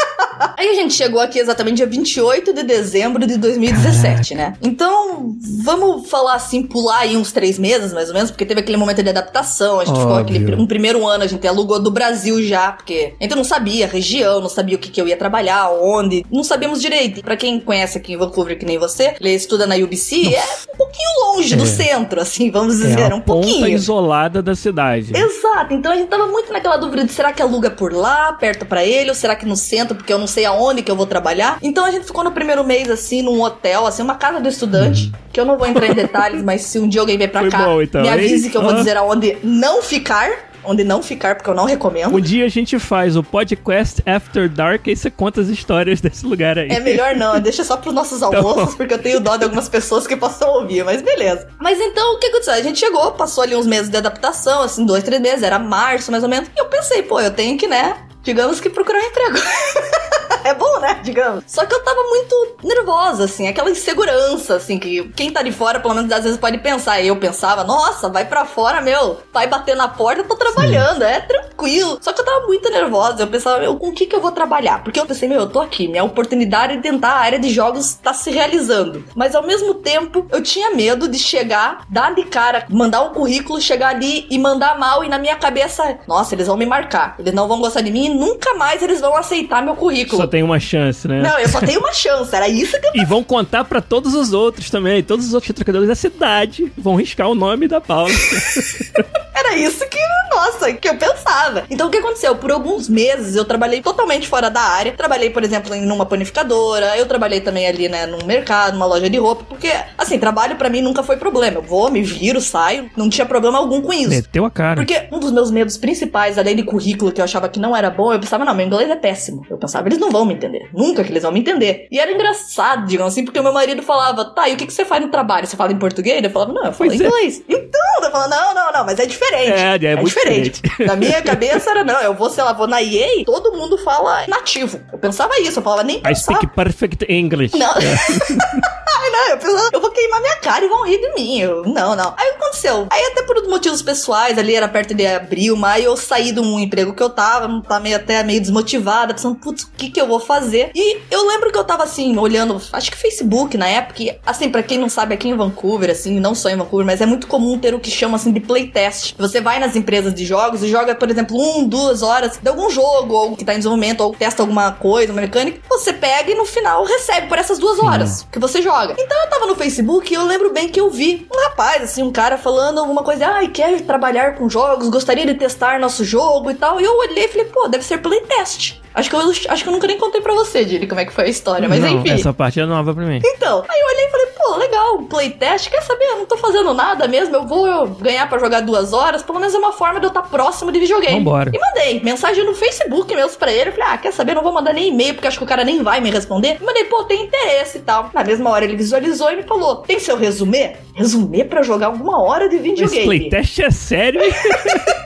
Aí a gente chegou aqui exatamente dia 28 de dezembro de 2017, né? Então, vamos falar assim, pular aí uns três meses, mais ou menos, porque teve aquele momento de adaptação, a gente ficou Óbvio. aquele um primeiro ano, a gente alugou do Brasil já, porque a gente não sabia a região, não sabia o que, que eu ia trabalhar, onde, não sabíamos direito. Pra quem conhece aqui em Vancouver, que nem você, ele estuda na UBC, é um pouquinho longe do É. centro, assim, vamos É dizer, a um pouquinho. isolada da cidade. Exato, então a gente tava muito naquela dúvida de será que aluga por lá, perto pra ele, ou será que no centro, porque eu não sei aonde que eu vou trabalhar. Então a gente ficou no primeiro mês assim, num hotel, assim, uma casa do estudante, que eu não vou entrar em detalhes, mas se um dia alguém vier pra Foi cá, bom, então, me hein? avise que eu vou dizer aonde não ficar, onde não ficar, porque eu não recomendo. Um dia a gente faz o podcast After Dark e você conta as histórias desse lugar aí. É melhor não, deixa só pros nossos almoços, porque eu tenho dó de algumas pessoas que possam ouvir, mas beleza. Mas então, o que aconteceu? A gente chegou, passou ali uns meses de adaptação, assim, dois, três meses, era março mais ou menos, e eu pensei, pô, eu tenho que, né, digamos que procurar um emprego. É bom, né? Digamos. Só que eu tava muito nervosa, assim, aquela insegurança, assim, que quem tá de fora, pelo menos às vezes pode pensar. E eu pensava, nossa, vai pra fora, meu, vai bater na porta, eu tô trabalhando, é tranquilo. Só que eu tava muito nervosa. Eu pensava, meu, com o que que eu vou trabalhar? Porque eu pensei, meu, eu tô aqui, minha oportunidade de tentar a área de jogos tá se realizando. Mas ao mesmo tempo, eu tinha medo de chegar, dar de cara, mandar um currículo, chegar ali e mandar mal, e na minha cabeça, nossa, eles vão me marcar, eles não vão gostar de mim e nunca mais eles vão aceitar meu currículo. Só tem uma chance, né? Não, eu só tenho uma chance. Era isso que eu E vão contar pra todos os outros também. Todos os outros trocadores da cidade vão riscar o nome da Paula. Era isso que, nossa, que eu pensava. Então o que aconteceu? Por alguns meses eu trabalhei totalmente fora da área. Trabalhei, por exemplo, em uma panificadora. Eu trabalhei também ali, né, num mercado, numa loja de roupa. Porque, assim, trabalho para mim nunca foi problema. Eu vou, me viro, saio. Não tinha problema algum com isso. Meteu a cara. Porque um dos meus medos principais, além de currículo que eu achava que não era bom, eu pensava, não, meu inglês é péssimo. Eu pensava, eles não vão me entender. Nunca que eles vão me entender. E era engraçado, digamos assim, porque o meu marido falava, tá, e o que, que você faz no trabalho? Você fala em português? Eu falava, não, eu falo Pois é. inglês. Então, eu falava, não, não, não, mas é diferente. É, é muito diferente. Na minha cabeça era, não, eu vou, sei lá, vou na EA, todo mundo fala nativo. Eu pensava isso, eu falava nem I pensar. speak perfect English. Não. Ai, não, eu, pensava, eu vou queimar minha cara e vão rir de mim. Eu, não, não. Aí o que aconteceu? Aí, até por motivos pessoais, ali era perto de abril, maio, eu saí de um emprego que eu tava, tá meio, até meio desmotivada, pensando, putz, o que que eu vou fazer? E eu lembro que eu tava assim, olhando, acho que Facebook na época, e, assim, pra quem não sabe, aqui em Vancouver, assim, não só em Vancouver, mas é muito comum ter o que chama assim de playtest. Você vai nas empresas de jogos e joga, por exemplo, um, duas horas de algum jogo, ou que tá em desenvolvimento, ou testa alguma coisa, uma mecânica, você pega e no final recebe por essas duas horas que você joga. Então eu tava no Facebook e eu lembro bem que eu vi um rapaz, assim, um cara falando alguma coisa, ai, quer trabalhar com jogos, gostaria de testar nosso jogo e tal. E eu olhei e falei, pô, deve ser playtest. Acho que eu, acho que eu nunca nem contei pra você, Dili, como é que foi a história, mas não, enfim. essa parte é nova pra mim. Então, aí eu olhei e falei, pô, legal, playtest, quer saber? Eu não tô fazendo nada mesmo, eu vou ganhar pra jogar duas horas, pelo menos é uma forma de eu estar próximo de videogame. Vambora. E mandei mensagem no Facebook mesmo pra ele, eu falei, ah, quer saber? Não vou mandar nem e-mail, porque acho que o cara nem vai me responder. Mandei, pô, tem interesse e tal. Na mesma hora ele visualizou e me falou, tem seu resumê? Resumê pra jogar alguma hora de Esse videogame. playtest é sério?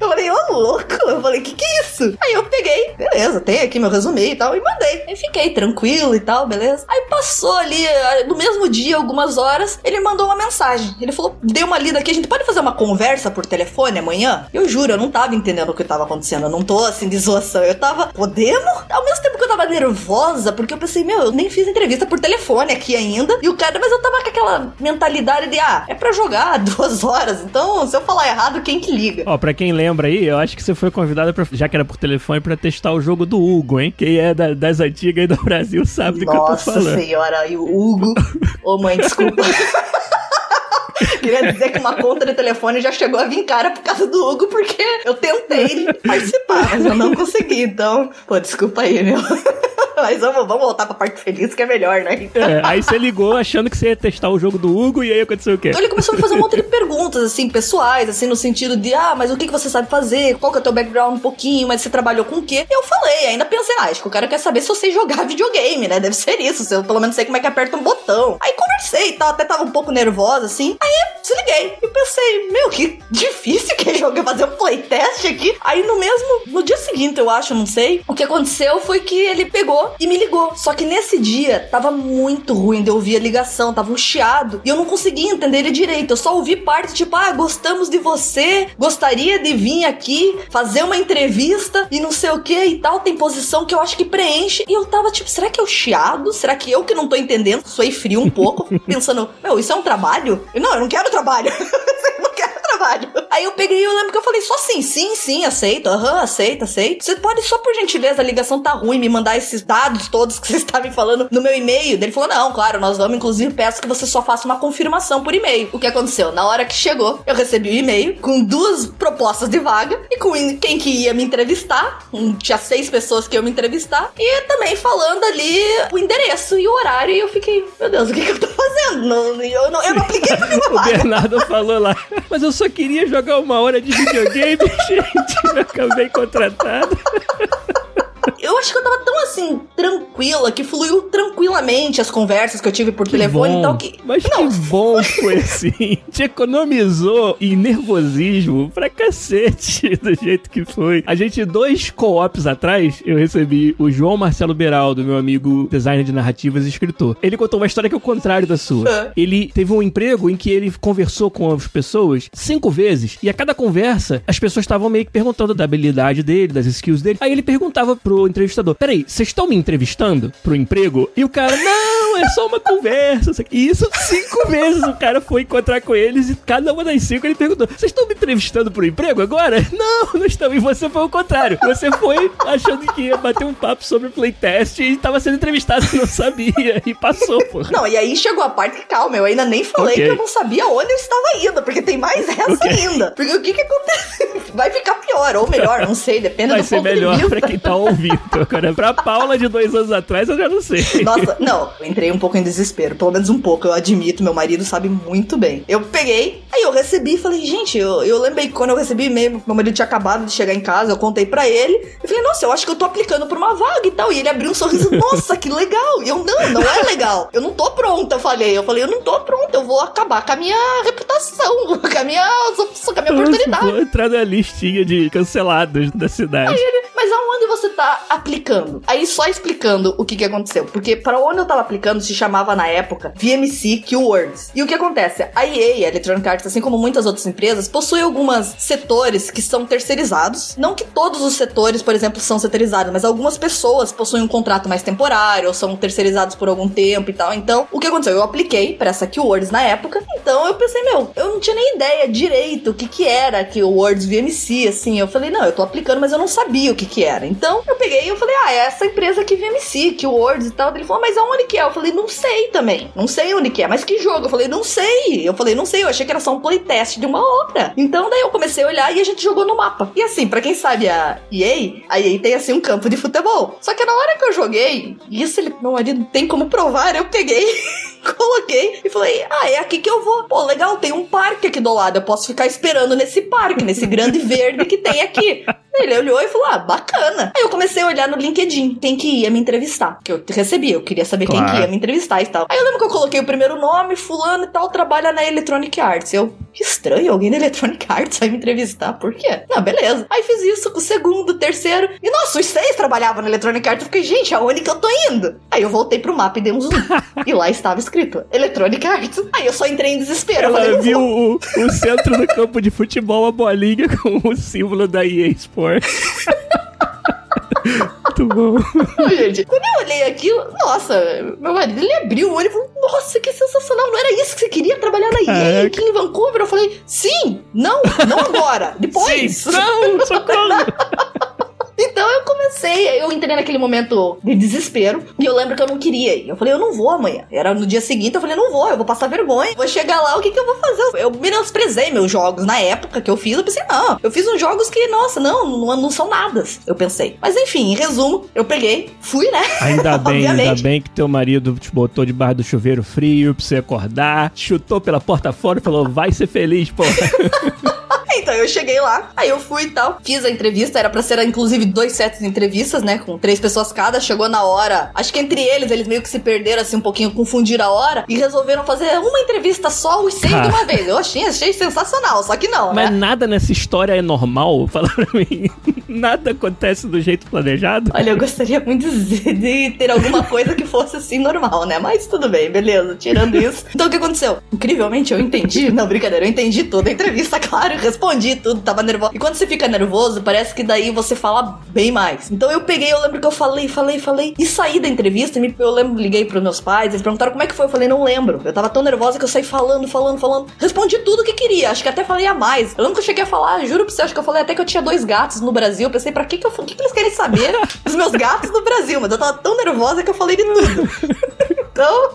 Eu falei, ô louco, eu falei, que que é isso? Aí eu peguei, beleza, tem aqui meu resumê e tal, e mandei. Aí fiquei tranquilo e tal, beleza. Aí passou ali, eh, no mesmo dia, algumas horas, ele mandou uma mensagem. Ele falou, deu uma lida aqui, a gente pode fazer uma conversa por telefone amanhã? Eu juro, eu não tava entendendo o que tava acontecendo, eu não tô assim de zoação. Eu tava, podemos? Ao mesmo tempo que eu tava nervosa, porque eu pensei, meu, eu nem fiz entrevista por telefone aqui ainda. E o cara, mas eu tava com aquela mentalidade de, ah, é pra jogar duas horas, então se eu falar errado, quem que liga? Ó, pra quem lembra aí, eu acho que você foi convidada, já que era por telefone, pra testar o jogo do Hugo, hein? Quem é da- das antigas aí do Brasil sabe do que eu tô Nossa falando. senhora, e o Hugo. Ô mãe, desculpa. Queria dizer que uma conta de telefone já chegou a vir cara por causa do Hugo, porque eu tentei participar, mas eu não consegui. Então, pô, desculpa aí, meu. Mas vamos, vamos voltar pra parte feliz, que é melhor, né? É, aí você ligou achando que você ia testar o jogo do Hugo e aí aconteceu o quê? Então ele começou a me fazer um monte de perguntas, assim, pessoais, assim, no sentido de, ah, mas o que, que você sabe fazer? Qual que é o teu background um pouquinho? Mas você trabalhou com o quê? Eu falei, ainda pensei, ah, acho que o cara quer saber se eu sei jogar videogame, né? Deve ser isso, se eu pelo menos sei como é que aperta um botão. Aí conversei e tal, até tava um pouco nervosa, assim. Aí desliguei. E pensei, meu, que difícil que é jogar, fazer um playtest aqui. Aí no mesmo, no dia seguinte, eu acho, não sei, o que aconteceu foi que ele pegou e me ligou. Só que nesse dia tava muito ruim de ouvir a ligação, tava um chiado. E eu não conseguia entender ele direito. Eu só ouvi parte tipo, ah, gostamos de você, gostaria de vir aqui fazer uma entrevista e não sei o que e tal. Tem posição que eu acho que preenche. E eu tava tipo, será que é o chiado? Será que eu que não tô entendendo? Suei frio um pouco, pensando, meu, isso é um trabalho? Eu, não, eu não quero trabalho. eu não quero trabalho. Aí eu peguei e eu lembro que eu falei só assim, sim, sim, aceito, aham, aceito, aceito. Você pode só por gentileza, a ligação tá ruim, me mandar esses dados todos que você está me falando no meu e-mail. Daí Ele falou, não, claro, nós vamos, inclusive peço que você só faça uma confirmação por e-mail. O que aconteceu? Na hora que chegou, eu recebi o e-mail com duas propostas de vaga e com quem que ia me entrevistar. Um, tinha seis pessoas que iam me entrevistar e também falando ali o endereço e o horário. E eu fiquei, meu Deus, o que, que eu tô fazendo? Não, eu, não, eu não apliquei pra nenhuma O vaga. Bernardo falou lá, mas eu só queria jogar uma hora de videogame, gente. Acabei contratado. Eu acho que eu tava tão assim, tranquila, que fluiu tranquilamente as conversas que eu tive por telefone bom. e tal. Que... Mas não, que bom que foi assim. Te economizou em nervosismo pra cacete do jeito que foi. A gente, dois co-ops atrás, eu recebi o João Marcelo Beraldo, meu amigo designer de narrativas e escritor. Ele contou uma história que é o contrário da sua. É. Ele teve um emprego em que ele conversou com as pessoas cinco vezes e a cada conversa as pessoas estavam meio que perguntando da habilidade dele, das skills dele. Aí ele perguntava pro entrevistador: Peraí, vocês estão me entrevistando? pro emprego e o cara, não, é só uma conversa. E isso cinco vezes o cara foi encontrar com eles e cada uma das cinco ele perguntou: Vocês estão me entrevistando pro emprego agora? Não, não estão. E você foi o contrário. Você foi achando que ia bater um papo sobre playtest e tava sendo entrevistado e não sabia. E passou, porra. Não, e aí chegou a parte que, calma, eu ainda nem falei okay. que eu não sabia onde eu estava indo, porque tem mais essa okay. ainda. Porque o que que acontece? Vai ficar pior, ou melhor, não sei, depende Vai do ponto de vista. Vai ser melhor pra quem tá ouvindo. Agora, pra Paula de dois anos atrás, eu já não sei. Nossa, não, eu entrei um pouco em desespero. Pelo menos um pouco, eu admito, meu marido sabe muito bem. Eu peguei, aí eu recebi e falei, gente, eu, eu lembrei que quando eu recebi e-mail, meu marido tinha acabado de chegar em casa, eu contei pra ele. Eu falei, nossa, eu acho que eu tô aplicando pra uma vaga e tal. E ele abriu um sorriso, nossa, que legal. E eu, não, não é legal. Eu não tô pronta, eu falei. Eu falei, eu não tô pronta, eu vou acabar com a minha reputação, com a minha, com a minha oportunidade. Vou entrar na listinha de cancelados da cidade. Aí ele, mas aonde você tá aplicando? Aí só explicando o que que aconteceu. Porque para onde eu tava aplicando se chamava na época VMC Keywords. E o que acontece? A EA, a Electronic Arts, assim como muitas outras empresas, possui alguns setores que são terceirizados. Não que todos os setores, por exemplo, são terceirizados, mas algumas pessoas possuem um contrato mais temporário ou são terceirizados por algum tempo e tal. Então, o que aconteceu? Eu apliquei para essa Keywords na época. Então eu pensei, meu, eu não tinha nem ideia direito o que que era Keywords VMC, assim. Eu falei, não, eu tô aplicando, mas eu não sabia o que que era. Então, eu peguei eu falei, ah, é essa empresa que VMC, Keywords e tal. Ele falou, mas aonde que é? Eu falei, não sei também. Não sei onde que é. Mas que jogo? Eu falei, não sei. Eu falei, não sei. Eu achei que era só um playtest de uma obra. Então, daí eu comecei a olhar e a gente jogou no mapa. E assim, para quem sabe a EA, a EA tem assim um campo de futebol. Só que na hora que eu joguei, isso ele, meu marido tem como provar, eu peguei, coloquei e falei, ah, é aqui que eu vou. Pô, legal, tem um parque aqui do lado. Eu posso ficar esperando nesse parque, nesse grande verde que tem aqui. Ele olhou e falou: Ah, bacana. Aí eu comecei a olhar no LinkedIn quem que ia me entrevistar. Que eu recebi, eu queria saber claro. quem que ia me entrevistar e tal. Aí eu lembro que eu coloquei o primeiro nome, fulano e tal, trabalha na Electronic Arts. Eu, que estranho, alguém da Electronic Arts vai me entrevistar. Por quê? Não, beleza. Aí fiz isso com o segundo, terceiro. E nossa, os seis trabalhavam na Electronic Arts. Eu fiquei, gente, aonde que eu tô indo? Aí eu voltei pro mapa e dei um zoom. e lá estava escrito Electronic Arts. Aí eu só entrei em desespero. Ela falei, viu o, o centro do campo de futebol, a bolinha com o símbolo da EA Sports. Muito bom. Gente, quando eu olhei aquilo, nossa, meu marido ele abriu o olho e falou: Nossa, que sensacional, não era isso que você queria trabalhar na EA aqui em Vancouver? Eu falei: Sim, não, não agora, depois. Sim, não, socorro. Então eu entrei naquele momento de desespero e eu lembro que eu não queria ir. Eu falei, eu não vou amanhã. Era no dia seguinte, eu falei, não vou, eu vou passar vergonha. Vou chegar lá, o que, que eu vou fazer? Eu menosprezei meus jogos na época que eu fiz. Eu pensei, não, eu fiz uns jogos que, nossa, não, não, não são nada. Eu pensei. Mas enfim, em resumo, eu peguei, fui, né? Ainda bem, ainda bem que teu marido te botou debaixo do chuveiro frio pra você acordar, chutou pela porta fora e falou, vai ser feliz, pô. então eu cheguei lá, aí eu fui e tal, fiz a entrevista, era pra ser inclusive dois sets de entrevistas, né, com três pessoas cada, chegou na hora, acho que entre eles, eles meio que se perderam assim um pouquinho, confundiram a hora e resolveram fazer uma entrevista só, os seis ah. de uma vez. Eu achei, achei sensacional, só que não, Mas né? nada nessa história é normal, fala pra mim. nada acontece do jeito planejado. Olha, eu gostaria muito de ter alguma coisa que fosse assim normal, né? Mas tudo bem, beleza, tirando isso. Então o que aconteceu? Incrivelmente eu entendi, não, brincadeira, eu entendi toda a entrevista, claro, respondi respondi tudo, tava nervosa. E quando você fica nervoso, parece que daí você fala bem mais. Então eu peguei, eu lembro que eu falei, falei, falei. E saí da entrevista, me, eu lembro, liguei pros meus pais, eles perguntaram como é que foi. Eu falei, não lembro. Eu tava tão nervosa que eu saí falando, falando, falando. Respondi tudo o que queria. Acho que até falei a mais. Eu lembro que eu cheguei a falar, juro pra você, acho que eu falei até que eu tinha dois gatos no Brasil. Eu pensei, pra que que eu que, que eles querem saber dos meus gatos no Brasil? Mas eu tava tão nervosa que eu falei de tudo. então,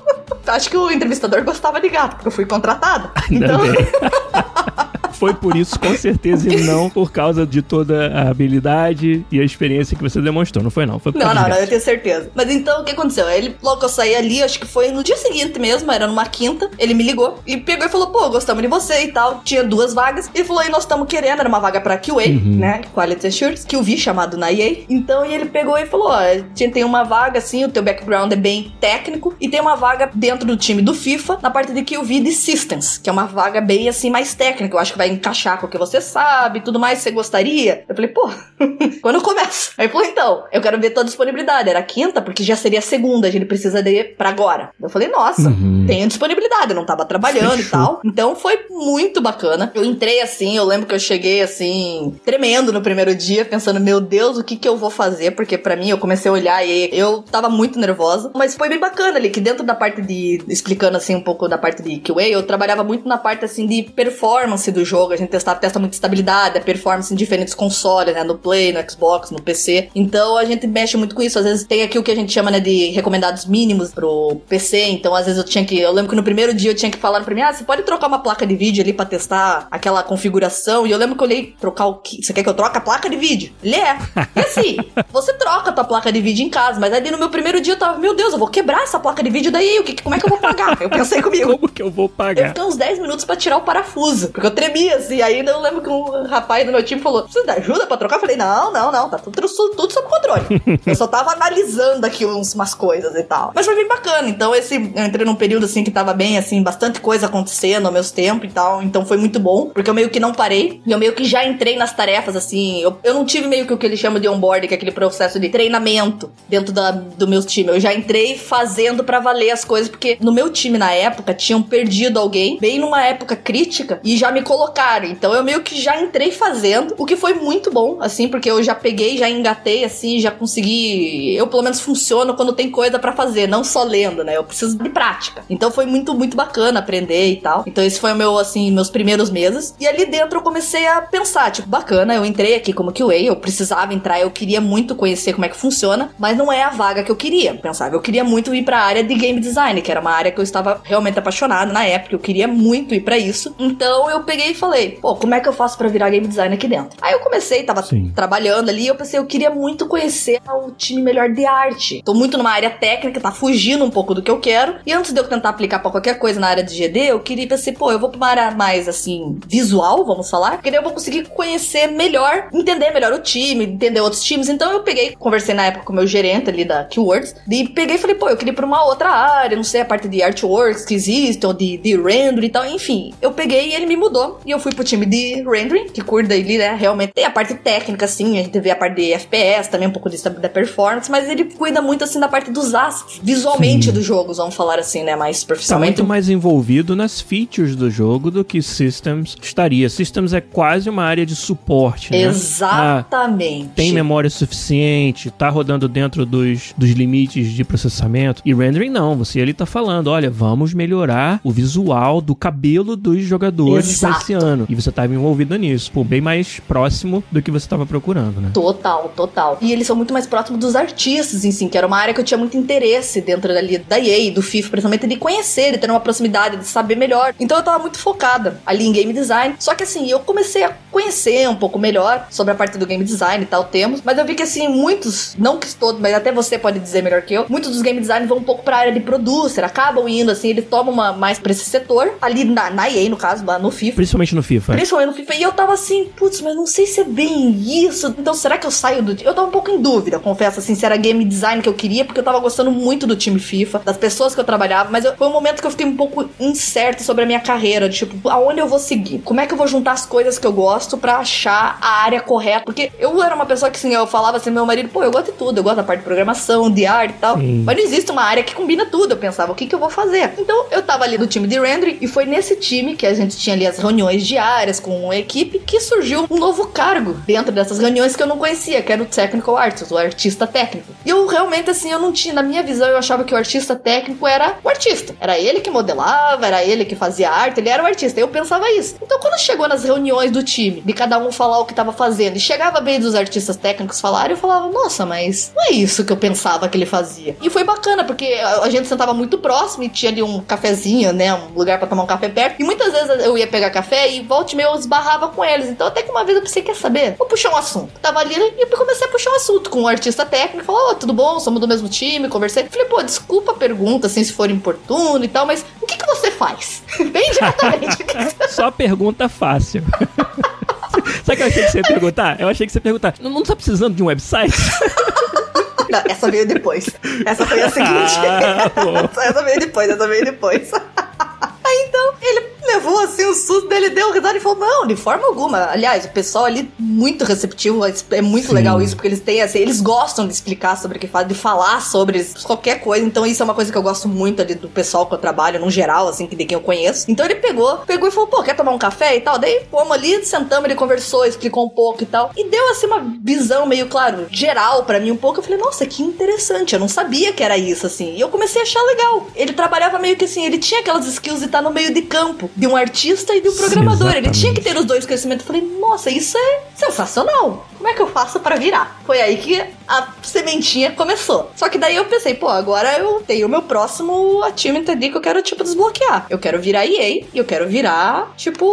acho que o entrevistador gostava de gato, porque eu fui contratada. Então. foi por isso, com certeza, e não por causa de toda a habilidade e a experiência que você demonstrou. Não foi, não. Foi por não, não, não, eu tenho certeza. Mas então, o que aconteceu? Ele, logo que eu saí ali, acho que foi no dia seguinte mesmo, era numa quinta, ele me ligou e pegou e falou: pô, gostamos de você e tal. Tinha duas vagas. Ele falou: e nós estamos querendo, era uma vaga pra QA, uhum. né? Quality Assurance, que eu vi chamado na EA. Então, e ele pegou e falou: ó, tem uma vaga assim, o teu background é bem técnico, e tem uma vaga dentro do time do FIFA, na parte de QV de Systems, que é uma vaga bem assim mais técnica. Eu acho que vai encaixar com o que você sabe, tudo mais, você gostaria? Eu falei, pô, quando eu começo? Aí ele falou, então, eu quero ver tua disponibilidade. Era quinta, porque já seria segunda, a gente precisa de pra agora. Eu falei, nossa, Uhum. tenho disponibilidade, eu não tava trabalhando e Fechou. tal. Então foi muito bacana. Eu entrei assim, eu lembro que eu cheguei assim, tremendo no primeiro dia, pensando, meu Deus, o que que eu vou fazer? Porque pra mim eu comecei a olhar e eu tava muito nervosa. Mas foi bem bacana ali, que dentro da parte de. explicando assim um pouco da parte de QA, eu trabalhava muito na parte assim de performance do jogo. A gente testava, testa muita estabilidade, a performance em diferentes consoles, né? No Play, no Xbox, no PC. Então a gente mexe muito com isso. Às vezes tem aqui o que a gente chama, né, de recomendados mínimos pro PC. Então às vezes eu tinha que. Eu lembro que no primeiro dia eu tinha que falar pra mim, ah, você pode trocar uma placa de vídeo ali pra testar aquela configuração. E eu lembro que eu olhei trocar o que. Você quer que eu troque a placa de vídeo? Ele é. E assim, você troca a tua placa de vídeo em casa, mas ali no meu primeiro dia eu tava, meu Deus, eu vou quebrar essa placa de vídeo daí, o que, como é que eu vou pagar? Eu pensei comigo. Como que eu vou Eu pagar? fiquei uns 10 minutos pra tirar o parafuso, porque eu tremia assim. Aí eu lembro que um rapaz do meu time falou: Precisa de ajuda pra trocar? Eu falei: Não, não, não, tá tudo, tudo sob controle. eu só tava analisando aqui uns, umas coisas e tal. Mas foi bem bacana. Então, esse, eu entrei num período assim que tava bem, assim, bastante coisa acontecendo ao mesmo tempo e tal. Então foi muito bom, porque eu meio que não parei. E eu meio que já entrei nas tarefas, assim. Eu, eu não tive meio que o que eles chamam de onboard, que é aquele processo de treinamento dentro da, do meu time. Eu já entrei fazendo pra valer as coisas, porque no meu time na época tinham perdido alguém, bem numa época crítica, e já me colocaram. Então eu meio que já entrei fazendo, o que foi muito bom, assim, porque eu já peguei, já engatei, assim, já consegui. Eu pelo menos funciono quando tem coisa pra fazer, não só lendo, né? Eu preciso de prática. Então foi muito, muito bacana aprender e tal. Então esse foi o meu, assim, meus primeiros meses. E ali dentro eu comecei a pensar, tipo, bacana, eu entrei aqui como QA, eu precisava entrar, eu queria muito conhecer como é que funciona, mas não é a vaga que eu queria. Pensava, eu queria muito ir pra área de game design, que era uma área que eu estava realmente apaixonada na época, eu queria muito ir pra isso. Então eu peguei falei, pô, como é que eu faço pra virar game design aqui dentro? Aí eu comecei, tava Sim. trabalhando ali, eu pensei, eu queria muito conhecer o time melhor de arte. Tô muito numa área técnica, tá fugindo um pouco do que eu quero. E antes de eu tentar aplicar pra qualquer coisa na área de GD, eu queria pensei, pô, eu vou pra uma área mais assim, visual, vamos falar, porque daí eu vou conseguir conhecer melhor, entender melhor o time, entender outros times. Então eu peguei, conversei na época com o meu gerente ali da Keywords, e peguei e falei, pô, eu queria ir pra uma outra área, não sei, a parte de artworks que existe, ou de, de rendering e tal, enfim. Eu peguei e ele me mudou, e eu fui pro time de rendering, que cuida ali, né, realmente tem a parte técnica, assim, a gente vê a parte de FPS, também um pouco de, da performance, mas ele cuida muito, assim, da parte dos assets, visualmente Sim. dos jogos, vamos falar assim, né, mais Tá superficialmente. muito mais envolvido nas features do jogo do que Systems estaria. Systems é quase uma área de suporte, né? Ah, Exatamente. tem memória suficiente, tá rodando dentro dos, dos limites de processamento. E rendering não, você ali tá falando, olha, vamos melhorar o visual do cabelo dos jogadores Exato. esse ano. E você tava envolvido nisso, pô, bem mais próximo do que você tava procurando, né? Total, total. E eles são muito mais próximos dos artistas em si, que era uma área que eu tinha muito interesse dentro dali da EA, do FIFA, principalmente de conhecer, de ter uma proximidade, de saber melhor. Então eu tava muito focada ali em game design. Só que assim, eu comecei a conhecer um pouco melhor sobre a parte do game design e tal, temos. Mas eu vi que assim, muitos, não que todos, mas até você pode dizer melhor que eu, muitos dos game design vão um pouco pra área de producer, acabam indo assim, eles tomam uma, mais pra esse setor, ali na, na EA, no caso, lá no FIFA. Principalmente no FIFA. Principalmente no FIFA. E eu tava assim, putz, mas não sei se é bem isso. Então será que eu saio do. Eu tava um pouco em dúvida, confesso, assim, se era game design que eu queria, porque eu tava gostando muito do time FIFA, das pessoas que eu trabalhava, mas eu- foi um momento que eu fiquei um pouco incerto sobre a minha carreira, de, tipo, aonde eu vou seguir? Como é que eu vou juntar as coisas que eu gosto pra achar a área correta? Porque eu era uma pessoa que, assim, eu falava assim, meu marido, pô, eu gosto de tudo, eu gosto da parte de programação, de arte e tal, Sim. mas não existe uma área que combina tudo. Eu pensava, o que que eu vou fazer? Então eu tava ali no time de rendering e foi nesse time que a gente tinha ali as reuniões diárias com a equipe que surgiu um novo cargo dentro dessas reuniões que eu não conhecia, que era o technical artist, o artista técnico. E eu realmente assim, eu não tinha, na minha visão, eu achava que o artista técnico era o artista. Era ele que modelava, era ele que fazia arte, ele era o artista. Eu pensava isso. Então quando chegou nas reuniões do time, de cada um falar o que tava fazendo, e chegava bem dos artistas técnicos falarem, eu falava, nossa, mas não é isso que eu pensava que ele fazia. E foi bacana, porque a, gente sentava muito próximo e tinha ali um cafezinho, né? Um lugar pra tomar um café perto. E muitas vezes eu ia pegar café e volta e meia eu esbarrava com eles. Então até que uma vez eu pensei, quer saber? Vou puxar um assunto. Tava ali e eu comecei a puxar um assunto com um artista técnico. Falou, oh, tudo bom? Somos do mesmo time, conversei. Falei, pô, desculpa a pergunta, assim, se for importuno e tal, mas o que, que você faz? Bem diretamente. o Só pergunta fácil. Sabe o que eu achei que você ia perguntar? Eu achei que você ia perguntar, não, não tá precisando de um website? Não, essa veio depois. Essa foi a seguinte. Ah, essa veio depois, essa veio depois. Levou assim um susto dele, deu risada e falou: Não, de forma alguma. Aliás, o pessoal ali muito receptivo, é muito Sim. legal isso, porque eles têm assim, eles gostam de explicar sobre o que faz, de falar sobre qualquer coisa. Então, isso é uma coisa que eu gosto muito ali do pessoal que eu trabalho, no geral, assim, de quem eu conheço. Então ele pegou, pegou e falou: pô, quer tomar um café e tal? Daí fomos ali, sentamos, ele conversou, explicou um pouco e tal. E deu assim uma visão meio, claro, geral para mim um pouco. Eu falei, nossa, que interessante. Eu não sabia que era isso, assim. E eu comecei a achar legal. Ele trabalhava meio que assim, ele tinha aquelas skills de estar no meio de campo, de um artista e de um programador. Ele tinha que ter os dois conhecimentos. Eu falei, nossa, isso é sensacional. Como é que eu faço para virar? Foi aí que a sementinha começou. Só que daí eu pensei, pô, agora eu tenho o meu próximo achievement ali que eu quero, tipo, desbloquear. Eu quero virar EA e eu quero virar, tipo,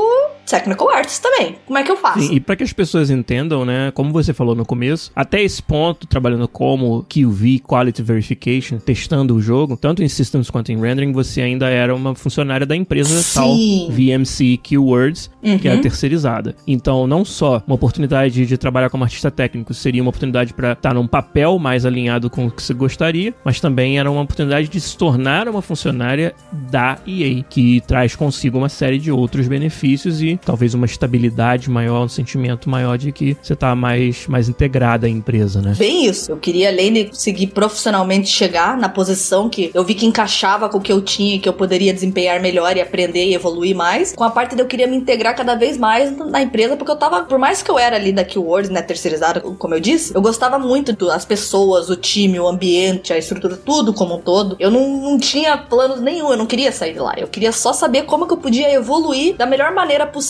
technical artist também. Como é que eu faço? Sim, e para que as pessoas entendam, né, como você falou no começo, até esse ponto, trabalhando como QV, Quality Verification, testando o jogo, tanto em Systems quanto em Rendering, você ainda era uma funcionária da empresa Sim. tal VMC Keywords, uhum. que é terceirizada. Então, não só uma oportunidade de trabalhar como artista técnico seria uma oportunidade para estar tá num papel mais alinhado com o que você gostaria, mas também era uma oportunidade de se tornar uma funcionária da EA, que traz consigo uma série de outros benefícios e talvez uma estabilidade maior, um sentimento maior de que você está mais, mais integrada à empresa, né? Bem isso. Eu queria, além de conseguir profissionalmente chegar na posição que eu vi que encaixava com o que eu tinha e que eu poderia desempenhar melhor e aprender e evoluir mais, com a parte de eu queria me integrar cada vez mais na empresa, porque eu tava, por mais que eu era ali da Keywords, né, terceirizada, como eu disse, eu gostava muito das pessoas, o time, o ambiente, a estrutura, tudo como um todo. Eu não, não tinha plano nenhum, eu não queria sair de lá. Eu queria só saber como que eu podia evoluir da melhor maneira possível,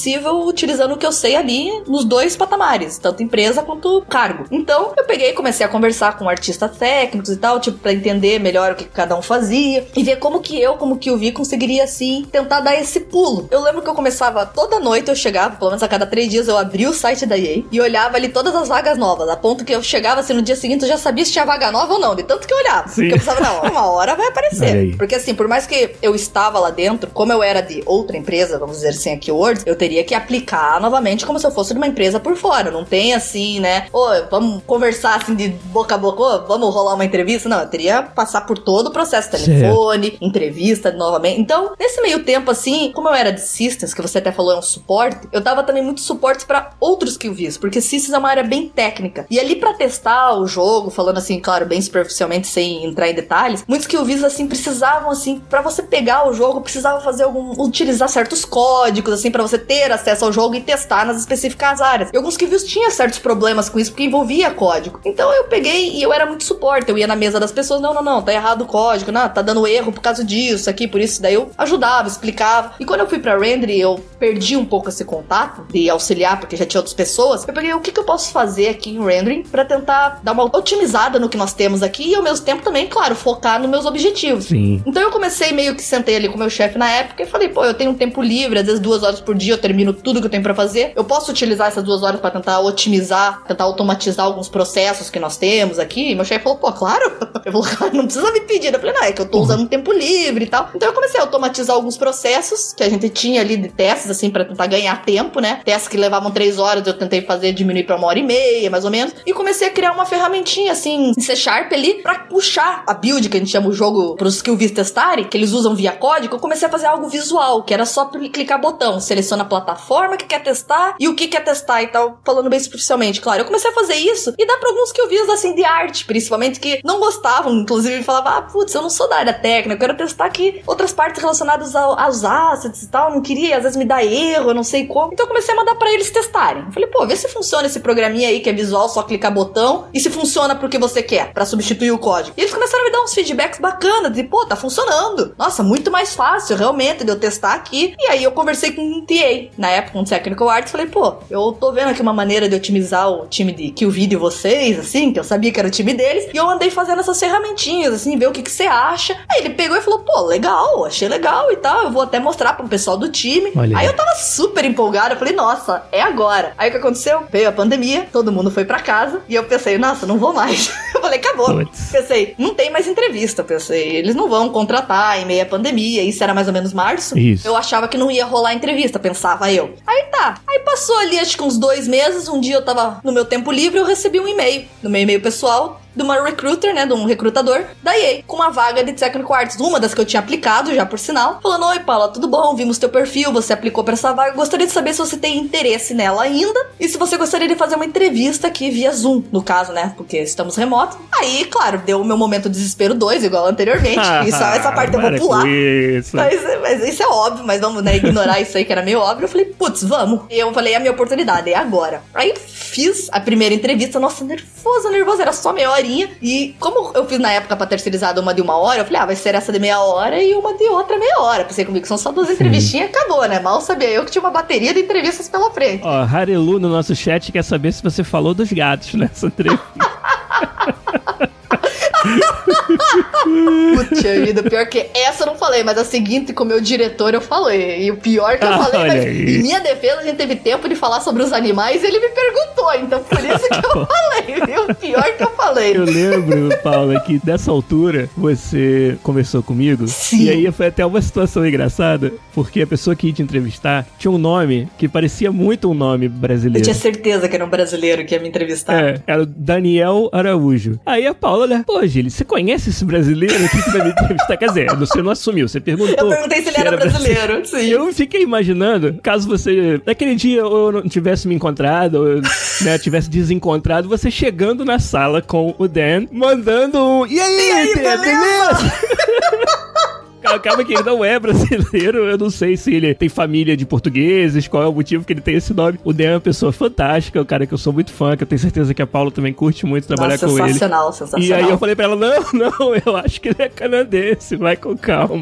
utilizando o que eu sei ali nos dois patamares, tanto empresa quanto cargo. Então, eu peguei e comecei a conversar com artistas técnicos e tal, tipo, pra entender melhor o que cada um fazia e ver como que eu, como que o Vi, conseguiria, assim, tentar dar esse pulo. Eu lembro que eu começava toda noite, eu chegava, pelo menos a cada três dias, eu abria o site da EA e olhava ali todas as vagas novas, a ponto que eu chegava assim no dia seguinte, eu já sabia se tinha vaga nova ou não, de tanto que eu olhava. Sim. Porque eu pensava, não, uma hora vai aparecer. Porque assim, por mais que eu estava lá dentro, como eu era de outra empresa, vamos dizer assim, aqui Words, eu teria que aplicar novamente como se eu fosse de uma empresa por fora. Não tem assim, né? Ô, vamos conversar assim de boca a boca, ô, vamos rolar uma entrevista. Não, eu teria que passar por todo o processo, telefone, certo. entrevista novamente. Então, nesse meio tempo, assim, como eu era de Systems, que você até falou é um suporte, eu dava também muitos suportes para outros que eu vi, porque Systems é uma área bem técnica. E ali para testar o jogo, falando assim, claro, bem superficialmente, sem entrar em detalhes, muitos que eu vi assim precisavam assim, para você pegar o jogo, precisava fazer algum utilizar certos códigos assim para você ter acesso ao jogo e testar nas específicas áreas. E alguns que vi tinha certos problemas com isso porque envolvia código. Então eu peguei e eu era muito suporte, eu ia na mesa das pessoas, não, não, não, tá errado o código, não, tá dando erro por causa disso aqui, por isso daí eu ajudava, explicava. E quando eu fui para render, eu perdi um pouco esse contato de auxiliar porque já tinha outras pessoas. Eu peguei o que, que eu posso fazer aqui em rendering para tentar dar uma otimizada no que nós temos aqui e ao mesmo tempo também, claro, focar nos meus objetivos. Sim. Então eu comecei meio que sentei ali com o meu chefe na época e falei, pô, eu tenho um tempo livre, às vezes duas horas por dia eu termino tudo que eu tenho para fazer. Eu posso utilizar essas duas horas para tentar otimizar, tentar automatizar alguns processos que nós temos aqui. E meu chefe falou, pô, claro. Eu falei, não precisa me pedir. Eu falei, não, é que eu tô usando tempo livre e tal. Então eu comecei a automatizar alguns processos que a gente tinha ali de testes, assim, para tentar ganhar tempo, né? Testes que levavam três horas, eu tentei fazer diminuir para uma hora e meia, mais ou menos. E comecei a criar uma ferramentinha, assim, em C Sharp ali, pra puxar a build, que a gente chama o jogo pros skillvies testarem, que eles usam via código. Eu comecei a fazer algo visual, que era só clicar botão, seleciona plataforma que quer testar e o que quer testar e tal, falando bem superficialmente, claro. Eu comecei a fazer isso e dá pra alguns que eu vi, assim, de arte, principalmente, que não gostavam, inclusive falavam, ah, putz, eu não sou da área técnica, eu quero testar aqui outras partes relacionadas ao, aos assets e tal, não queria, às vezes me dá erro, eu não sei como. Então eu comecei a mandar para eles testarem. Eu falei, pô, vê se funciona esse programinha aí que é visual, só clicar botão, e se funciona porque você quer, para substituir o código. E eles começaram a me dar uns feedbacks bacanas, de, pô, tá funcionando. Nossa, muito mais fácil, realmente, de eu testar aqui. E aí eu conversei com um TA, na época, um Technical Arts, falei, pô, eu tô vendo aqui uma maneira de otimizar o time de kill video vocês, assim, que eu sabia que era o time deles, e eu andei fazendo essas ferramentinhas, assim, ver o que, que você acha. Aí ele pegou e falou, pô, legal, achei legal e tal, eu vou até mostrar pro pessoal do time. Olha. Aí eu tava super empolgada, falei, nossa, é agora. Aí o que aconteceu? Veio a pandemia, todo mundo foi para casa, e eu pensei, nossa, não vou mais. eu falei, acabou. Puts. Pensei, não tem mais entrevista, pensei, eles não vão contratar em meio à pandemia, isso era mais ou menos março. Isso. Eu achava que não ia rolar entrevista, pensava eu. Aí tá, aí passou ali acho que uns dois meses, um dia eu tava no meu tempo livre, eu recebi um e-mail, no meu e-mail pessoal, de uma recruiter, né, de um recrutador da EA, com uma vaga de Technical Arts, uma das que eu tinha aplicado já por sinal, falando: "Oi, Paula, tudo bom? Vimos teu perfil, você aplicou para essa vaga. Gostaria de saber se você tem interesse nela ainda e se você gostaria de fazer uma entrevista aqui via Zoom, no caso, né, porque estamos remoto". Aí, claro, deu o meu momento de desespero 2, igual anteriormente. isso, essa parte eu vou pular. Isso. Mas, mas isso é óbvio, mas vamos né, ignorar isso aí que era meio óbvio. Eu falei, putz, vamos. E eu falei, é a minha oportunidade, é agora. Aí fiz a primeira entrevista, nossa, nervosa, nervosa, era só meia horinha. E como eu fiz na época pra terceirizada uma de uma hora, eu falei, ah, vai ser essa de meia hora e uma de outra meia hora. Pensei comigo que são só duas entrevistinhas, acabou, né? Mal sabia eu que tinha uma bateria de entrevistas pela frente. Ó, Harelu no nosso chat quer saber se você falou dos gatos nessa entrevista. Putz vida, pior que essa eu não falei, mas a seguinte com o meu diretor eu falei. E o pior que eu Ah, falei, mas aí. em minha defesa a gente teve tempo de falar sobre os animais e ele me perguntou, então por isso que eu falei, viu? Pior que eu falei. Eu lembro, Paula, que dessa altura você conversou comigo. Sim. E aí foi até uma situação engraçada, porque a pessoa que ia te entrevistar tinha um nome que parecia muito um nome Eu brasileiro. tinha certeza que era um brasileiro que ia me entrevistar. É, era o Daniel Araújo. Aí a Paula, né? Pô, Gili, você conhece esse brasileiro que vai me entrevistar? Quer dizer, você não assumiu, você perguntou. Eu perguntei se ele era brasileiro, sim. E eu fiquei imaginando, caso você, naquele dia, eu não tivesse me encontrado, ou né, tivesse desencontrado, você chegando na sala com o Dan, mandando um. E aí, E aí, Dan, beleza?" Acaba que ele não é brasileiro, eu não sei se ele tem família de portugueses, qual é o motivo que ele tem esse nome. O Dan é uma pessoa fantástica, é um cara que eu sou muito fã, que eu tenho certeza que a Paula também curte muito trabalhar Nossa, com ele. sensacional, sensacional. E aí eu falei pra ela, não, não, eu acho que ele é canadense, vai com calma.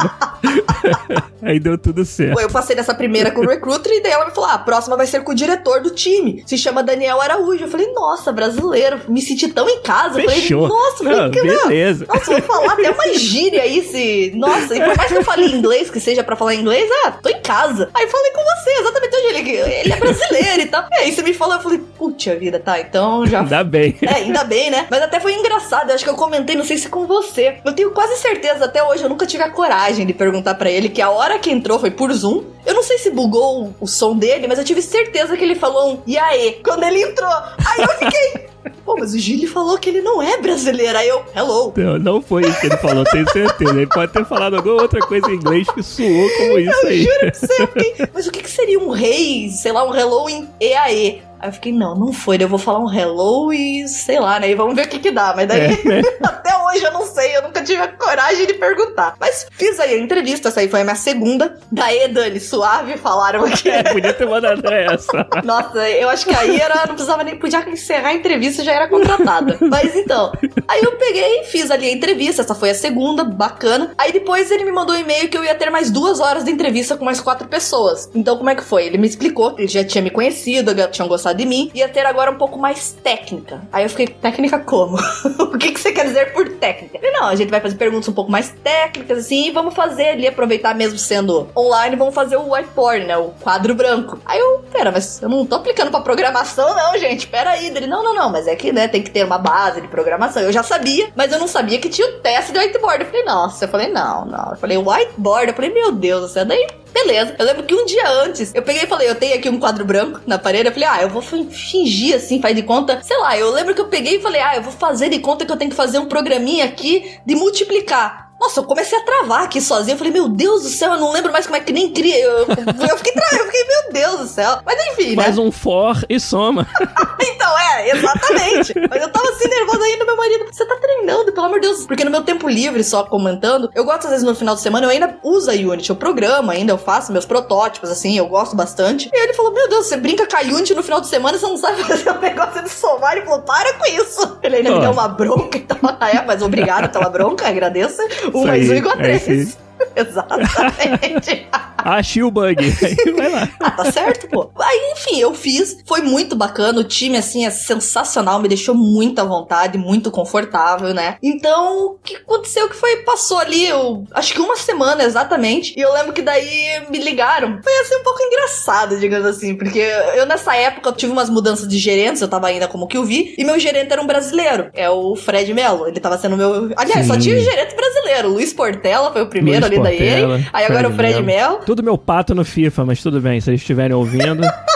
aí deu tudo certo. Eu passei nessa primeira com o recruiter e daí ela me falou: ah, a próxima vai ser com o diretor do time. Se chama Daniel Araújo. Eu falei, nossa, brasileiro. Me senti tão em casa. Eu Fechou. Falei, nossa, Não, beleza. Nossa, vou falar até uma gíria aí, se. Nossa, e por mais que eu fale inglês, que seja pra falar inglês, ah, tô em casa. Aí falei com você, exatamente onde ele, ele é brasileiro e tal. E aí você me falou, eu falei, putz, a vida, tá, então já Ainda bem. é, ainda bem, né? Mas até foi engraçado. Eu acho que eu comentei, não sei se com você. Eu tenho quase certeza, até hoje, eu nunca tive a coragem de perguntar pra ele que a hora que entrou foi por Zoom. Eu não sei se bugou o, o som dele, mas eu tive certeza que ele falou um e aí quando ele entrou. Aí eu fiquei. Pô, mas o Gili falou que ele não é brasileiro. Aí eu, hello. Não, não foi isso que ele falou, tenho certeza. Ele pode ter falado alguma outra coisa em inglês que soou como isso Eu aí. juro pra você, fiquei, mas o que, que seria um rei, sei lá, um hello em EAE? Aí eu fiquei, não, não foi, eu vou falar um hello e sei lá, né? E vamos ver o que que dá. Mas daí, É, né? até hoje eu não sei, eu nunca tive a coragem de perguntar. Mas fiz aí a entrevista, essa aí foi a minha segunda. Daí, Dani, suave, falaram aqui. É, podia ter mandado essa. Nossa, eu acho que aí era, não precisava nem, podia encerrar a entrevista, já era contratada. Mas então, aí eu peguei, fiz ali a entrevista, essa foi a segunda, bacana. Aí depois ele me mandou um e-mail que eu ia ter mais duas horas de entrevista com mais quatro pessoas. Então como é que foi? Ele me explicou que ele já tinha me conhecido, já tinham gostado de mim, ia ter agora um pouco mais técnica. Aí eu fiquei, técnica como? o que, que você quer dizer por técnica? Ele, não, a gente vai fazer perguntas um pouco mais técnicas, assim, e vamos fazer ali, aproveitar mesmo sendo online, vamos fazer o whiteboard, né? O quadro branco. Aí eu, pera, mas eu não tô aplicando pra programação, não, gente. Pera aí. Ele, não, não, não, mas é que, né, tem que ter uma base de programação. Eu já sabia, mas eu não sabia que tinha o teste de whiteboard. Eu falei, nossa, eu falei, não, não. Eu falei, whiteboard, eu falei, meu Deus do céu. Daí, beleza. Eu lembro que um dia antes, eu peguei e falei, eu tenho aqui um quadro branco na parede. Eu falei, ah, eu vou fin- fingir assim, faz de conta. Sei lá, eu lembro que eu peguei e falei, ah, eu vou fazer de conta que eu tenho que fazer um programinha aqui de multiplicar. Nossa, eu comecei a travar aqui sozinho. Eu falei, meu Deus do céu, eu não lembro mais como é que nem cria. Eu, eu fiquei travado, eu fiquei, meu Deus do céu. Mas enfim, né? Faz um for e soma. Então, é, exatamente. Mas eu tava assim nervosa ainda, meu marido. Você tá treinando, pelo amor de Deus. Porque no meu tempo livre, só comentando, eu gosto às vezes no final de semana, eu ainda uso a Unity, eu programa ainda, eu faço meus protótipos, assim, eu gosto bastante. E ele falou: Meu Deus, você brinca com a Unity no final de semana, você não sabe fazer um negócio de somar. Ele falou: Para com isso. Ele ainda me Ó. deu uma bronca e tal. É, mas obrigado pela bronca, agradeço. Um Isso mais aí, um igual a é três. Exatamente. Achei o bug. Aí vai lá. Ah, tá certo, pô. Aí, enfim, eu fiz. Foi muito bacana. O time, assim, é sensacional. Me deixou muito à vontade, muito confortável, né? Então, o que aconteceu que foi, passou ali, eu, acho que uma semana exatamente. E eu lembro que daí me ligaram. Foi, assim, um pouco engraçado, digamos assim. Porque eu, nessa época, eu tive umas mudanças de gerentes. Eu tava ainda como que eu vi. E meu gerente era um brasileiro. É o Fred Mello. Ele tava sendo meu... Aliás, só Sim. tinha gerente brasileiro. Luiz Portela foi o primeiro Luiz ali Portela, EA. Aí agora o Fred Mello. Tudo meu pato no FIFA, mas tudo bem, se eles estiverem ouvindo.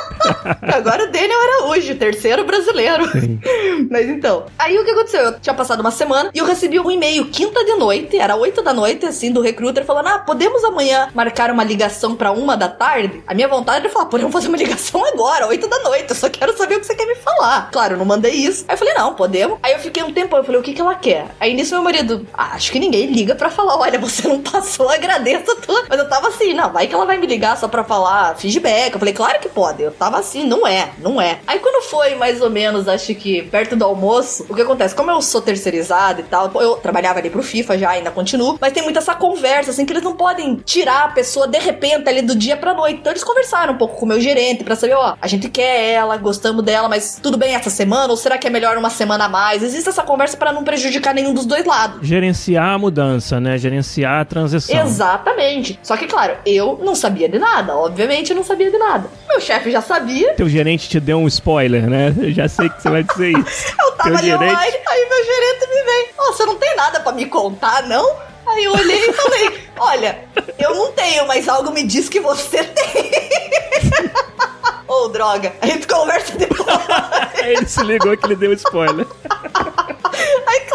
Agora o Daniel Araújo, terceiro brasileiro. Sim. Mas então, aí o que aconteceu? Eu tinha passado uma semana e eu recebi um e-mail quinta de noite, era oito da noite, assim, do recruiter falando: Ah, podemos amanhã marcar uma ligação pra uma da tarde? A minha vontade era falar: Podemos fazer uma ligação agora, oito da noite, eu só quero saber o que você quer me falar. Claro, eu não mandei isso. Aí eu falei: Não, podemos. Aí eu fiquei um tempo, eu falei: O que que ela quer? Aí nisso meu marido: ah, Acho que ninguém liga pra falar: Olha, você não passou, agradeço tudo. Mas eu tava assim: Não, vai que ela vai me ligar só pra falar feedback. Eu falei: Claro que pode. Eu tava assim: Não é, não é. Aí quando foi mais ou menos, acho que perto do almoço, o que acontece? Como eu sou terceirizado e tal, eu trabalhava ali pro FIFA já, ainda continuo, mas tem muita essa conversa, assim, que eles não podem tirar a pessoa de repente ali do dia pra noite. Então eles conversaram um pouco com o meu gerente pra saber, ó, a gente quer ela, gostamos dela, mas tudo bem essa semana? Ou será que é melhor uma semana a mais? Existe essa conversa pra não prejudicar nenhum dos dois lados. Gerenciar a mudança, né? Gerenciar a transição. Exatamente. Só que, claro, eu não sabia de nada. Obviamente, eu não sabia de nada. Meu chefe já sabia. Teu gerente te deu um spoiler, né? Eu já sei que você vai dizer isso. Eu tava Teu ali gerente- online, aí meu gerente me vem. Ó, você não tem nada pra me contar, não? Aí eu olhei e falei, olha, eu não tenho, mas algo me diz que você tem. Ô, droga, a gente conversa depois. Aí ele se ligou que ele deu spoiler.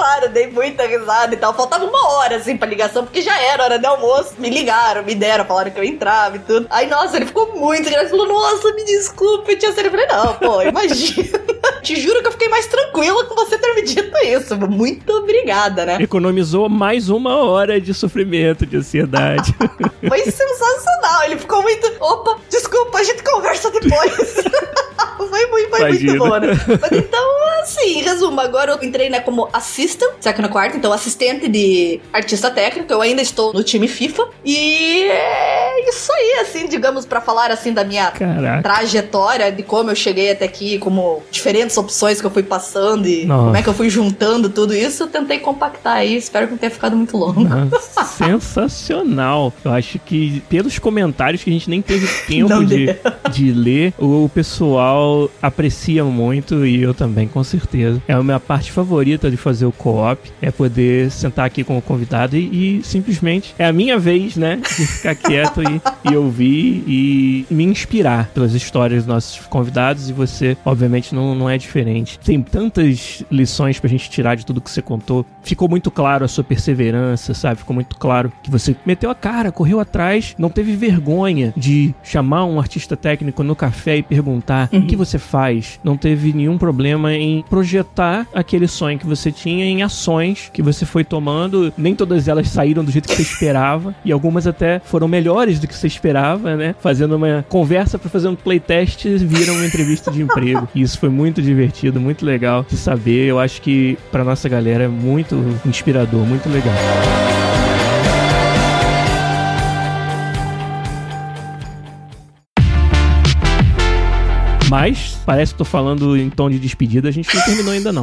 Claro, dei muita risada e tal. Faltava uma hora, assim, pra ligação, porque já era hora de almoço. Me ligaram, me deram, falaram que eu entrava e tudo. Aí, nossa, ele ficou muito engraçado. Falou, nossa, me desculpe, eu tinha sido. Eu falei, não, pô, imagina. Te juro que eu fiquei mais tranquila com você ter me dito isso. Muito obrigada, né? Economizou mais uma hora de sofrimento, de ansiedade. Foi sensacional. Ele ficou muito. Opa, desculpa, a gente conversa depois. foi muito, foi Imagina. muito bom, né? Mas então, assim, resumo, agora eu entrei né, como assistant, second quarto, então assistente de artista técnico. Eu ainda estou no time FIFA. E é isso aí, assim, digamos, pra falar assim da minha Caraca. trajetória, de como eu cheguei até aqui, como diferentes opções que eu fui passando e Nossa. como é que eu fui juntando tudo isso, eu tentei compactar aí. Espero que não tenha ficado muito longo. Nossa, sensacional. Eu acho que pelos comentários que a gente nem teve tempo de, de ler, o pessoal aprecia muito e eu também, com certeza. É a minha parte favorita de fazer o co-op, é poder sentar aqui com o convidado e, e simplesmente é a minha vez, né, de ficar quieto e, e ouvir e me inspirar pelas histórias dos nossos convidados e você, obviamente, não, não é diferente. Tem tantas lições pra gente tirar de tudo que você contou. Ficou muito claro a sua perseverança, sabe? Ficou muito claro que você meteu a cara, correu atrás, não teve vergonha de chamar um artista técnico no café e perguntar o que você faz. Não teve nenhum problema em projetar aquele sonho que você tinha em ações que você foi tomando. Nem todas elas saíram do jeito que você esperava e algumas até foram melhores do que você esperava, né? Fazendo uma conversa para fazer um playtest viram uma entrevista de emprego. E isso foi muito divertido, muito legal de saber. Eu acho que para nossa galera é muito inspirador, muito legal. Mas parece que tô falando em tom de despedida, a gente não terminou ainda não.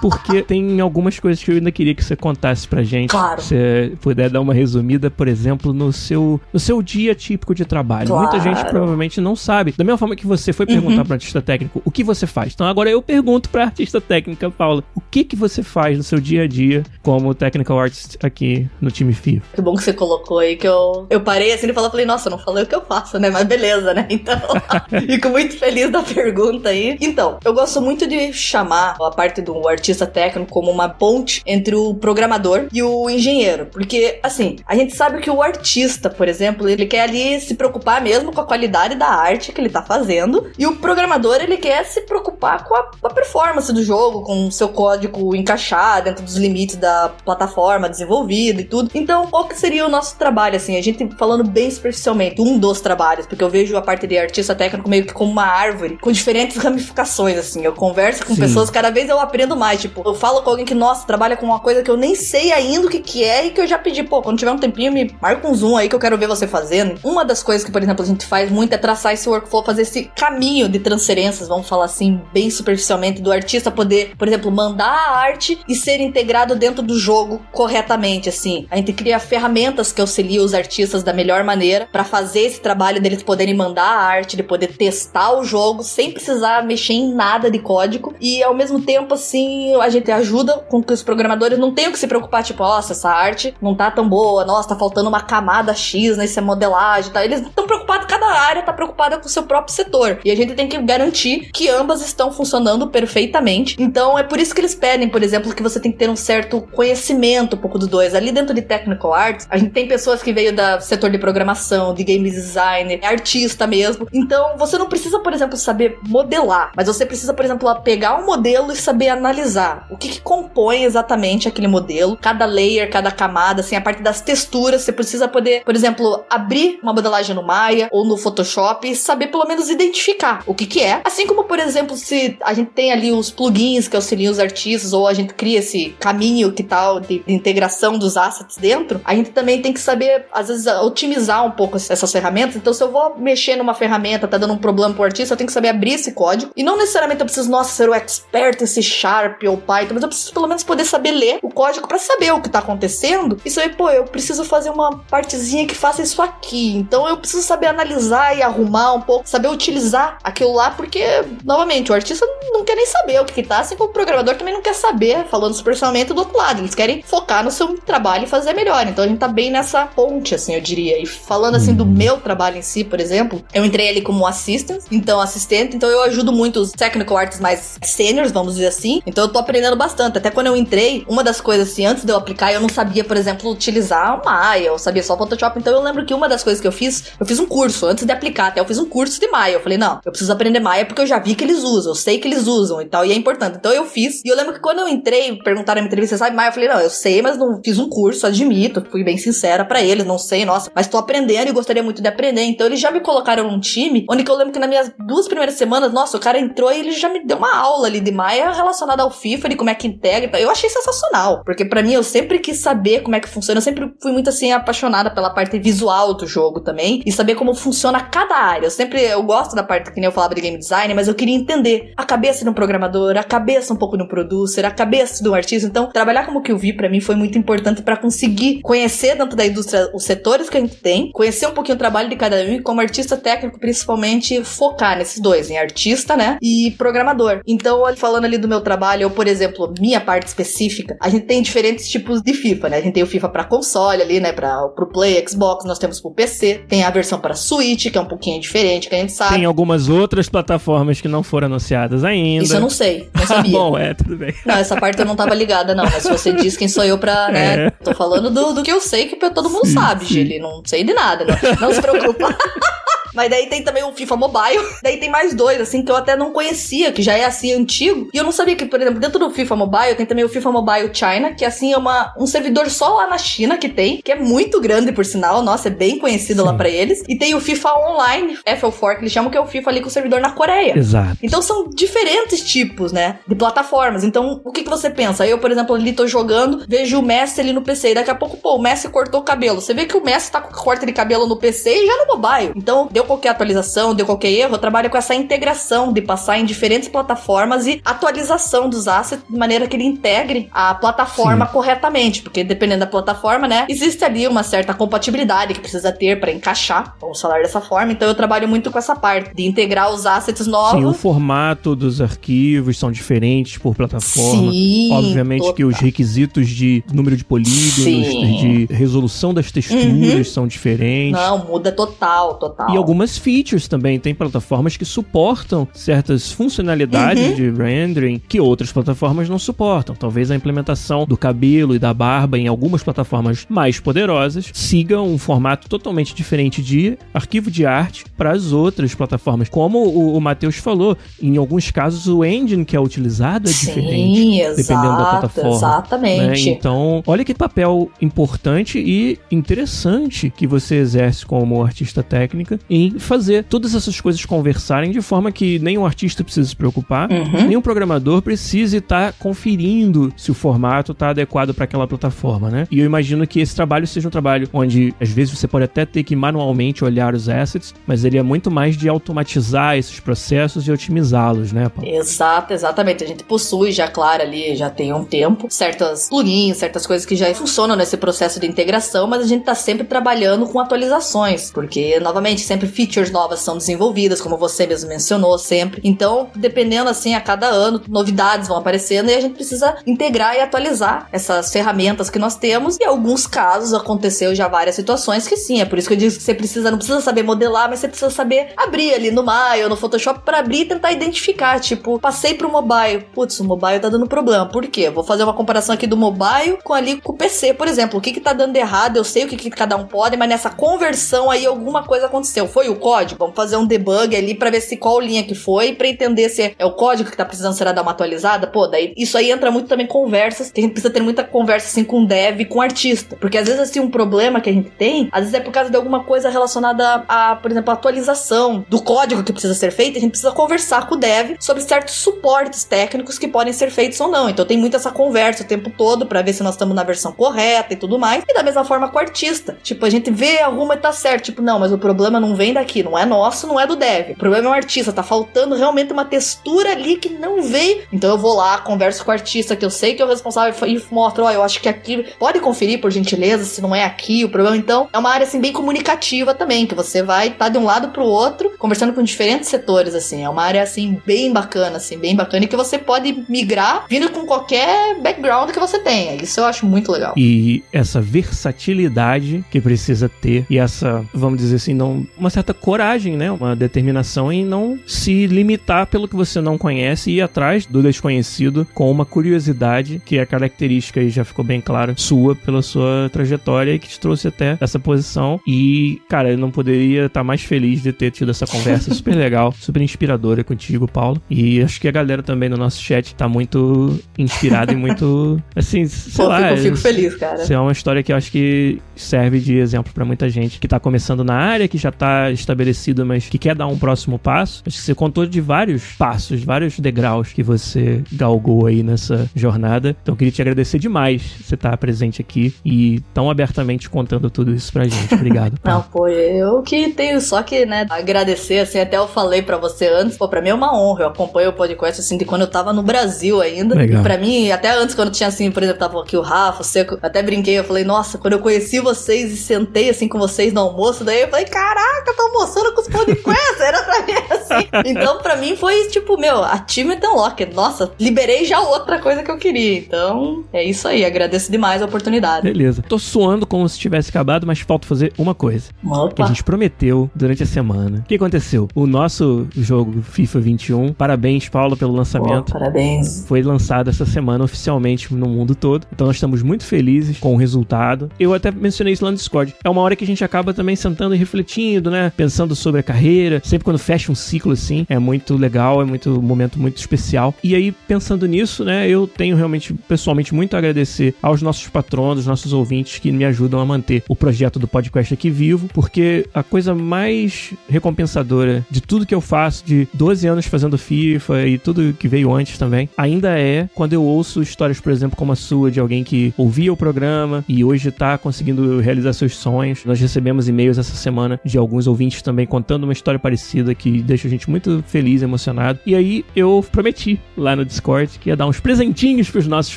Porque tem algumas coisas que eu ainda queria que você contasse pra gente. Claro. Se você puder dar uma resumida, por exemplo, no seu, no seu dia típico de trabalho. Claro. Muita gente provavelmente não sabe. Da mesma forma que você foi perguntar para artista técnico o que você faz. Então agora eu pergunto pra artista técnica, Paula, o que que você faz no seu dia a dia como technical artist aqui no time FIFA? Que bom que você colocou aí que eu, eu parei assim e falei, falei, nossa, eu não falei o que eu faço, né? Mas beleza, né? Então, fico muito feliz da pergunta aí. Então, eu gosto muito de chamar a parte do artista técnico como uma ponte entre o programador e o engenheiro. Porque, assim, a gente sabe que o artista, por exemplo, ele quer ali se preocupar mesmo com a qualidade da arte que ele tá fazendo. E o programador, ele quer se preocupar com a, a performance do jogo, com o seu código encaixar dentro dos limites da plataforma desenvolvida e tudo. Então, qual que seria o nosso trabalho, assim? A gente falando bem superficialmente, um dos trabalhos, porque eu vejo a parte de artista técnico meio que como uma árvore, com diferentes ramificações, assim. Eu converso com Sim. pessoas, cada vez eu aprendo mais. Tipo, eu falo com alguém que, nossa, trabalha com uma coisa que eu nem sei ainda o que, que é e que eu já pedi, pô, quando tiver um tempinho, me marca um zoom aí que eu quero ver você fazendo. Uma das coisas que, por exemplo, a gente faz muito é traçar esse workflow, fazer esse caminho de transferências, vamos falar assim, bem superficialmente, do artista poder, por exemplo, mandar a arte e ser integrado dentro do jogo corretamente, assim. A gente cria ferramentas que auxiliam os artistas da melhor maneira pra fazer esse trabalho deles poderem mandar a arte, de poder testar o jogo jogo sem precisar mexer em nada de código. E ao mesmo tempo, assim, a gente ajuda com que os programadores não tenham que se preocupar, tipo, nossa, essa arte não tá tão boa, nossa, tá faltando uma camada X nessa modelagem, tá? Eles estão preocupados, cada área tá preocupada com o seu próprio setor. E a gente tem que garantir que ambas estão funcionando perfeitamente. Então é por isso que eles pedem, por exemplo, que você tem que ter um certo conhecimento um pouco dos dois. Ali dentro de Technical Arts, a gente tem pessoas que veio do setor de programação, de game design, artista mesmo. Então você não precisa, por exemplo, saber modelar, mas você precisa, por exemplo, pegar um modelo e saber analisar o que, que compõe exatamente aquele modelo, cada layer, cada camada, assim, a parte das texturas. Você precisa poder, por exemplo, abrir uma modelagem no Maya ou no Photoshop e saber pelo menos identificar o que, que é. Assim como, por exemplo, se a gente tem ali os plugins que auxiliam os artistas ou a gente cria esse caminho que tal de, integração dos assets dentro, a gente também tem que saber, às vezes, otimizar um pouco essas ferramentas. Então, se eu vou mexer numa ferramenta, tá dando um problema pro artista, eu tenho que saber abrir esse código. E não necessariamente eu preciso, nossa, ser o expert esse Sharp ou Python, mas eu preciso pelo menos poder saber ler o código para saber o que tá acontecendo. E saber, pô, eu preciso fazer uma partezinha que faça isso aqui. Então eu preciso saber analisar e arrumar um pouco, saber utilizar aquilo lá, porque, novamente, o artista não quer nem saber o que, que tá, assim como o programador também não quer saber, falando superficialmente do outro lado. Eles querem focar no seu trabalho e fazer melhor. Então a gente tá bem nessa ponte, assim, eu diria. E falando assim do uhum. meu trabalho em si, por exemplo, eu entrei ali como assistant, então assistente, então eu ajudo muito os technical artists mais seniors, vamos dizer assim. Então eu tô aprendendo bastante. Até quando eu entrei, uma das coisas assim, antes de eu aplicar, eu não sabia, por exemplo, utilizar o Maya, eu sabia só Photoshop. Então eu lembro que uma das coisas que eu fiz, eu fiz um curso antes de aplicar, até eu fiz um curso de Maya. Eu falei, não, eu preciso aprender Maya porque eu já vi que eles usam, eu sei que eles usam e tal, e é importante. Então eu fiz. E eu lembro que quando eu entrei, perguntaram na entrevista, você sabe Maya? Eu falei, não, eu sei, mas não fiz um curso, admito, fui bem sincera para eles, não sei, nossa, mas tô aprendendo e gostaria muito de aprender. Então eles já me colocaram num time, onde que eu lembro que nas minhas duas primeiras semanas, nossa, o cara entrou e ele já me deu uma aula ali de Maya relacionada ao FIFA, de como é que integra. Eu achei sensacional, porque para mim eu sempre quis saber como é que funciona, eu sempre fui muito assim apaixonada pela parte visual do jogo também e saber como funciona cada área. Eu sempre eu gosto da parte que nem eu falava de game design, mas eu queria entender a cabeça de um programador, a cabeça um pouco de um producer, a cabeça de um artista. Então, trabalhar como que eu vi para mim foi muito importante para conseguir conhecer dentro da indústria os setores que a gente tem, conhecer um pouquinho o trabalho de cada um e como artista técnico, principalmente focar nesses dois, em artista, né, e programador. Então, falando ali do meu trabalho, eu, por exemplo, minha parte específica, a gente tem diferentes tipos de FIFA, né? A gente tem o FIFA para console ali, né, para pro Play, Xbox, nós temos pro PC, tem a versão para Switch, que é um pouquinho diferente, que a gente sabe. Tem algumas outras plataformas que não foram anunciadas ainda. Isso eu não sei, não sabia. Bom, é, tudo bem. Não, essa parte eu não tava ligada, não, mas se você diz quem sou eu pra, né, é. tô falando do, do que eu sei que todo mundo sim, sabe, Gili, não sei de nada, não, não se preocupa. Mas daí tem também o FIFA Mobile. Daí tem mais dois, assim, que eu até não conhecia, que já é assim antigo. E eu não sabia que, por exemplo, dentro do FIFA Mobile tem também o FIFA Mobile China, que assim é uma, um servidor só lá na China que tem, que é muito grande por sinal. Nossa, é bem conhecido Sim. lá para eles. E tem o FIFA Online, FL4, que eles chamam que é o FIFA ali com o servidor na Coreia. Exato. Então são diferentes tipos, né, de plataformas. Então, o que, que você pensa? Eu, por exemplo, ali tô jogando, vejo o Messi ali no PC, e daqui a pouco, pô, o Messi cortou o cabelo. Você vê que o Messi tá com corte de cabelo no PC e já no mobile. Então, deu qualquer atualização, deu qualquer erro, eu trabalho com essa integração de passar em diferentes plataformas e atualização dos assets de maneira que ele integre a plataforma Sim. corretamente, porque dependendo da plataforma, né, existe ali uma certa compatibilidade que precisa ter para encaixar, vamos falar dessa forma. Então eu trabalho muito com essa parte de integrar os assets novos. Sim, o formato dos arquivos são diferentes por plataforma. Sim, Obviamente total. que os requisitos de número de polígonos, Sim. de resolução das texturas uhum. são diferentes. Não, muda total, total. E algumas features também. Tem plataformas que suportam certas funcionalidades uhum. de rendering que outras plataformas não suportam. Talvez a implementação do cabelo e da barba em algumas plataformas mais poderosas siga um formato totalmente diferente de arquivo de arte para as outras plataformas. Como o, o Matheus falou, em alguns casos o engine que é utilizado é Sim, diferente, exato, dependendo da plataforma. Exatamente. Né? Então, olha que papel importante e interessante que você exerce como artista técnica em fazer todas essas coisas conversarem de forma que nem o artista precisa se preocupar, uhum. o programador precise estar tá conferindo se o formato está adequado para aquela plataforma, né? E eu imagino que esse trabalho seja um trabalho onde às vezes você pode até ter que manualmente olhar os assets, mas ele é muito mais de automatizar esses processos e otimizá-los, né, Paulo? Exato, exatamente. A gente possui já, claro, ali já tem um tempo, certas plugins, certas coisas que já funcionam nesse processo de integração, mas a gente está sempre trabalhando com atualizações, porque, novamente, sempre features novas são desenvolvidas, como você mesmo mencionou sempre. Então, dependendo assim, a cada ano, novidades vão aparecendo e a gente precisa integrar e atualizar essas ferramentas que nós temos. E em alguns casos aconteceu já várias situações que sim, é por isso que eu digo que você precisa, não precisa saber modelar, mas você precisa saber abrir ali no Maya ou no Photoshop para abrir e tentar identificar. Tipo, passei pro mobile. Putz, o mobile tá dando problema. Por quê? Vou fazer uma comparação aqui do mobile com ali com o PC, por exemplo. O que que tá dando errado? Eu sei o que, que cada um pode, mas nessa conversão aí alguma coisa aconteceu. Foi o código? Vamos fazer um debug ali para ver se qual linha que foi, para entender se é o código que tá precisando ser dar uma atualizada. Pô, daí isso aí entra muito também conversas. Que a gente precisa ter muita conversa assim com dev, com artista. Porque às vezes assim um problema que a gente tem, às vezes é por causa de alguma coisa relacionada a, por exemplo, a atualização do código que precisa ser feito. A gente precisa conversar com o dev sobre certos suportes técnicos que podem ser feitos ou não. Então tem muito essa conversa o tempo todo para ver se nós estamos na versão correta e tudo mais. E da mesma forma com o artista. Tipo, a gente vê alguma e tá certo. Tipo, não, mas o problema não vem daqui, não é nosso, não é do dev. O problema é o artista, tá faltando realmente uma textura ali que não veio. Então eu vou lá, converso com o artista que eu sei que é o responsável e mostro, ó, eu acho que aqui pode conferir por gentileza se não é aqui o problema. Então é uma área assim bem comunicativa também, que você vai estar tá de um lado pro outro, conversando com diferentes setores assim. É uma área assim bem bacana, assim, bem bacana e que você pode migrar vindo com qualquer background que você tenha. Isso eu acho muito legal. E essa versatilidade que precisa ter e essa, vamos dizer assim, não uma certa coragem, né, uma determinação em não se limitar pelo que você não conhece e ir atrás do desconhecido com uma curiosidade que é característica e já ficou bem claro sua pela sua trajetória e que te trouxe até essa posição e, cara, eu não poderia estar mais feliz de ter tido essa conversa super legal, super inspiradora contigo, Paulo. E acho que a galera também no nosso chat tá muito inspirada e muito assim, sei Pô, lá, fico, fico feliz, cara. Isso é uma história que eu acho que serve de exemplo para muita gente que tá começando na área, que já tá estabelecido, mas que quer dar um próximo passo. Acho que você contou de vários passos, vários degraus que você galgou aí nessa jornada. Então eu queria te agradecer demais você estar tá presente aqui e tão abertamente contando tudo isso pra gente. Obrigado. Não, pô, eu que tenho só que, né, agradecer, assim, até eu falei para você antes, pô, pra mim é uma honra. Eu acompanho o podcast, assim, de quando eu tava no Brasil ainda. Legal. E pra mim, até antes, quando tinha, assim, por exemplo, tava aqui o Rafa, o Seco, até brinquei, eu falei, nossa, quando eu conheci vocês e sentei, assim, com vocês no almoço, daí eu falei, caraca, eu tô almoçando com os podcasts, era pra mim, assim. Então, pra mim, foi, tipo, meu, Achievement Unlocked. Nossa, liberei já outra coisa que eu queria. Então, é isso aí, agradeço demais a oportunidade. Beleza. Tô suando como se tivesse acabado, mas falta fazer uma coisa. Opa. Que a gente prometeu durante a semana. O que aconteceu? O nosso jogo FIFA 21, parabéns, Paulo, pelo lançamento. Pô, parabéns. Foi lançado essa semana oficialmente no mundo todo. Então nós estamos muito felizes com o resultado. Eu até mencionei isso lá no Discord. É uma hora que a gente acaba também sentando e refletindo, né? Pensando sobre a carreira. Sempre quando fecha um ciclo assim, é muito legal, é muito um momento muito especial. E aí, pensando nisso, né? Eu tenho realmente, pessoalmente, muito a agradecer aos nossos patronos, nossos ouvintes que me ajudam a manter o projeto do podcast aqui vivo, porque a coisa mais recompensadora de tudo que eu faço, de 12 anos fazendo FIFA e tudo que veio antes também, ainda é quando eu ouço histórias, por exemplo, como a sua, de alguém que ouvia o programa e hoje tá conseguindo realizar seus sonhos. Nós recebemos e-mails essa semana de alguns ouvintes também contando uma história parecida que deixa a gente muito feliz, emocionado. E aí eu prometi lá no Discord que ia dar uns presentinhos pros nossos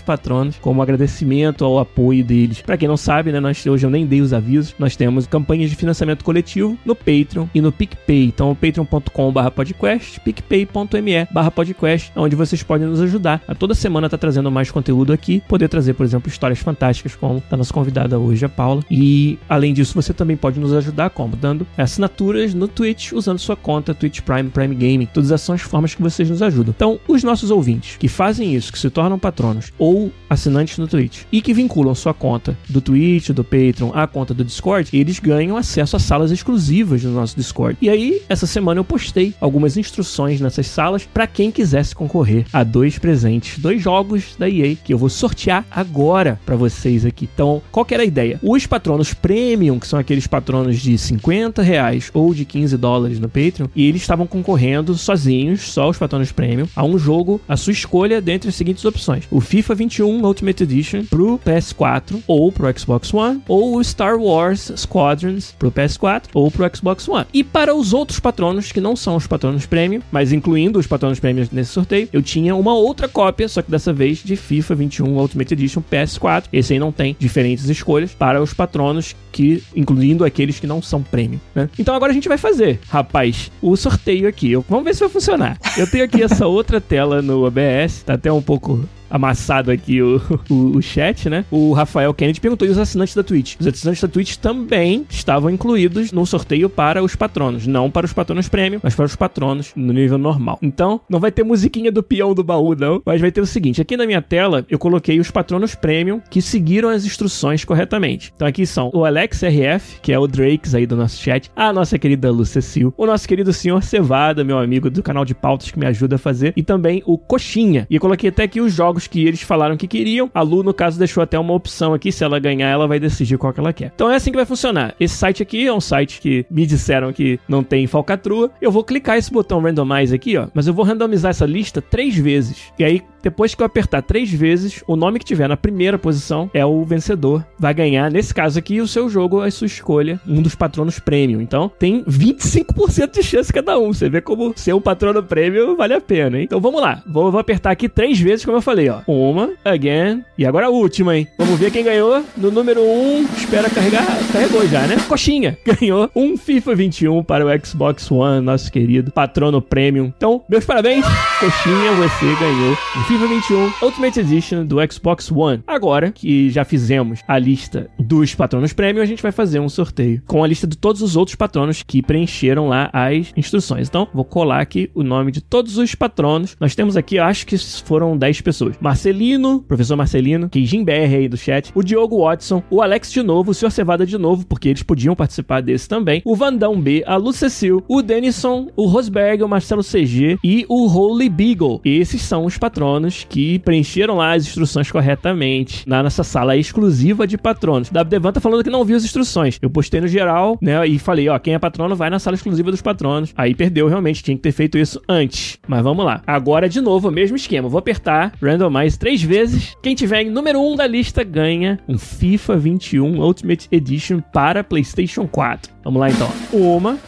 patronos, como agradecimento ao apoio deles. Para quem não sabe, né, nós hoje eu nem dei os avisos, nós temos campanhas de financiamento coletivo no Patreon e no PicPay. Então, patreon.com/podcast, picpay.me/podcast, onde vocês podem nos ajudar a toda semana estar tá trazendo mais conteúdo aqui, poder trazer, por exemplo, histórias fantásticas como da nossa convidada hoje, a Paula. E além disso, você também pode nos ajudar como dando assinaturas no Twitch usando sua conta Twitch Prime Prime Gaming. Todas essas são as formas que vocês nos ajudam. Então, os nossos ouvintes que fazem isso, que se tornam patronos ou assinantes no Twitch e que vinculam sua conta do Twitch, do Patreon à conta do Discord, eles ganham acesso a salas exclusivas no nosso Discord. E aí, essa semana eu postei algumas instruções nessas salas para quem quisesse concorrer a dois presentes, dois jogos da EA que eu vou sortear agora para vocês aqui. Então, qual que era a ideia? Os patronos premium, que são aqueles patronos de 50 reais ou de 15 dólares no Patreon, e eles estavam concorrendo sozinhos, só os patronos premium, a um jogo, a sua escolha dentre as seguintes opções: o FIFA 21 Ultimate Edition pro PS4 ou pro Xbox One, ou o Star Wars Squadrons pro PS4 ou pro Xbox One. E para os outros patronos que não são os patronos premium, mas incluindo os patronos premium nesse sorteio, eu tinha uma outra cópia, só que dessa vez de FIFA 21 Ultimate Edition PS4. Esse aí não tem diferentes escolhas para os patronos que, incluindo aqueles que não são premium, né? Então agora a gente vai fazer, rapaz, o sorteio aqui. Vamos ver se vai funcionar. Eu tenho aqui essa outra tela no OBS, tá até um pouco amassado aqui o, o, o, chat, né? O Rafael Kennedy perguntou: e os assinantes da Twitch? Os assinantes da Twitch também estavam incluídos no sorteio para os patronos. Não para os patronos premium, mas para os patronos no nível normal. Então, não vai ter musiquinha do peão do baú, não. Mas vai ter o seguinte: aqui na minha tela, eu coloquei os patronos premium que seguiram as instruções corretamente. Então, aqui são o Alex RF, que é o Drakes aí do nosso chat, a nossa querida Lucecil, o nosso querido senhor Cevada, meu amigo do canal de pautas que me ajuda a fazer, e também o Coxinha. E eu coloquei até aqui os jogos jogos que eles falaram que queriam. A Lu, no caso, deixou até uma opção aqui. Se ela ganhar, ela vai decidir qual que ela quer. Então é assim que vai funcionar. Esse site aqui é um site que me disseram que não tem falcatrua. Eu vou clicar esse botão randomize aqui, ó. Mas eu vou randomizar essa lista três vezes. E aí, depois que eu apertar três vezes, o nome que tiver na primeira posição é o vencedor. Vai ganhar, nesse caso aqui, o seu jogo, a sua escolha, um dos patronos premium. Então, tem 25% de chance cada um. Você vê como ser um patrono premium vale a pena, hein? Então vamos lá. Vou, vou apertar aqui três vezes, como eu falei, ó. Uma, again, e agora a última, hein? Vamos ver quem ganhou. No número 1, um, espera carregar. Carregou já, né? Coxinha ganhou um FIFA 21 para o Xbox One, nosso querido patrono premium. Então, meus parabéns, Coxinha, você ganhou um FIFA 21 Ultimate Edition do Xbox One. Agora que já fizemos a lista dos patronos premium, a gente vai fazer um sorteio com a lista de todos os outros patronos que preencheram lá as instruções. Então, vou colar aqui o nome de todos os patronos. Nós temos aqui, acho que foram 10 pessoas. Marcelino, professor Marcelino, Keijin BR aí do chat, o Diogo Watson, o Alex de novo, o Sr. Cevada de novo, porque eles podiam participar desse também, o Vandão B, a Lucecil, o Denison, o Rosberg, o Marcelo CG e o Holy Beagle. Esses são os patronos que preencheram lá as instruções corretamente na nossa sala exclusiva de patronos. Da Devan tá falando que não viu as instruções. Eu postei no geral, né, e falei, ó, quem é patrono vai na sala exclusiva dos patronos. Aí perdeu realmente, tinha que ter feito isso antes. Mas vamos lá. Agora de novo, o mesmo esquema. Vou apertar randomize três vezes. Quem tiver em número 1 um da lista ganha um FIFA 21 Ultimate Edition para PlayStation 4. Vamos lá então. Uma,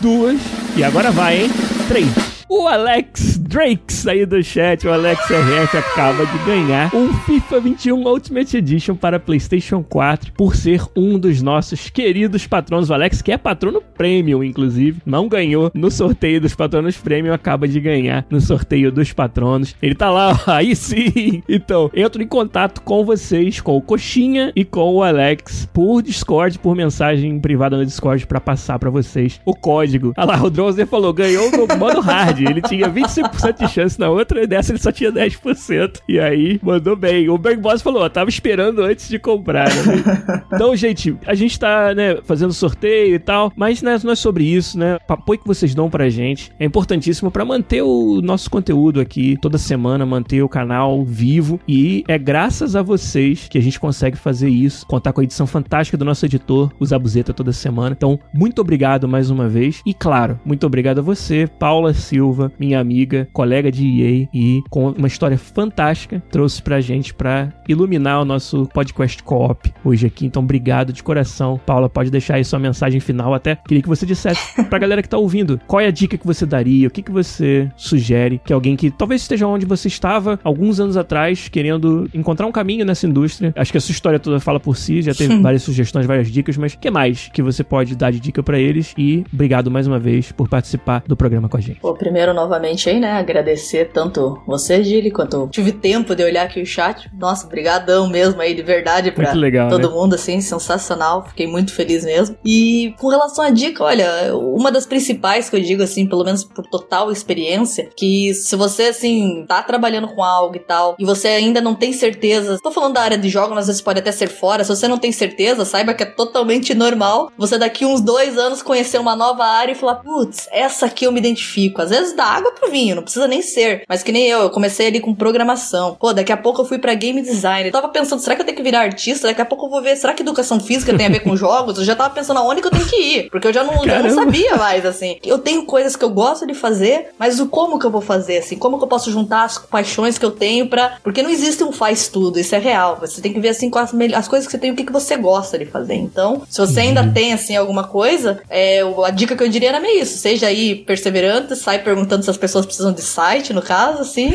duas e agora vai, hein? Três. O Alex Drakes aí do chat, o Alex RF acaba de ganhar um FIFA 21 Ultimate Edition para PlayStation 4 por ser um dos nossos queridos patronos. O Alex, que é patrono premium, inclusive, não ganhou no sorteio dos patronos premium, acaba de ganhar no sorteio dos patronos. Ele tá lá, ó, aí sim. Então, entro em contato com vocês, com o Coxinha e com o Alex por Discord, por mensagem privada no Discord para passar para vocês o código. Olha lá, o Drozer falou, ganhou no modo hard. Ele tinha 25% de chance na outra, e dessa ele só tinha 10%. E aí, mandou bem. O Berg Boss falou, ó, tava esperando antes de comprar, né? Então, gente, a gente tá, né, fazendo sorteio e tal, mas né, não é sobre isso, né? O apoio que vocês dão pra gente é importantíssimo para manter o nosso conteúdo aqui toda semana, manter o canal vivo. E é graças a vocês que a gente consegue fazer isso, contar com a edição fantástica do nosso editor, o Zabuzeta, toda semana. Então, muito obrigado mais uma vez. E claro, muito obrigado a você, Paula Silva Silva, minha amiga, colega de EA e com uma história fantástica, trouxe pra gente pra iluminar o nosso podcast co-op hoje aqui. Então, obrigado de coração. Paula, pode deixar aí sua mensagem final. Até queria que você dissesse pra galera que tá ouvindo qual é a dica que você daria, o que, que você sugere que alguém que talvez esteja onde você estava alguns anos atrás, querendo encontrar um caminho nessa indústria. Acho que a sua história toda fala por si, já teve várias sugestões, várias dicas, mas o que mais que você pode dar de dica para eles? E obrigado mais uma vez por participar do programa com a gente. Pô, primeiro primeiro novamente aí, né, agradecer tanto você, Gili, quanto tive tempo de olhar aqui o chat. Nossa, brigadão mesmo aí, de verdade, pra legal, todo né? mundo, assim, sensacional. Fiquei muito feliz mesmo. E com relação à dica, olha, uma das principais que eu digo, assim, pelo menos por total experiência, que se você, assim, tá trabalhando com algo e tal, e você ainda não tem certeza, tô falando da área de jogos, mas às vezes pode até ser fora, se você não tem certeza, saiba que é totalmente normal você daqui uns dois anos conhecer uma nova área e falar, putz, essa aqui eu me identifico. Às vezes da água pro vinho, não precisa nem ser. Mas que nem eu, eu comecei ali com programação. Pô, daqui a pouco eu fui para game design. Eu tava pensando, será que eu tenho que virar artista? Daqui a pouco eu vou ver, será que educação física tem a ver com jogos? Eu já tava pensando aonde que eu tenho que ir, porque eu já não, já não sabia mais, assim. Eu tenho coisas que eu gosto de fazer, mas o como que eu vou fazer, assim? Como que eu posso juntar as paixões que eu tenho para Porque não existe um faz tudo, isso é real. Você tem que ver, assim, com as, as coisas que você tem, o que, que você gosta de fazer. Então, se você ainda uhum. tem, assim, alguma coisa, é, a dica que eu diria era meio isso. Seja aí perseverante, sai perguntando se as pessoas precisam de site, no caso, assim,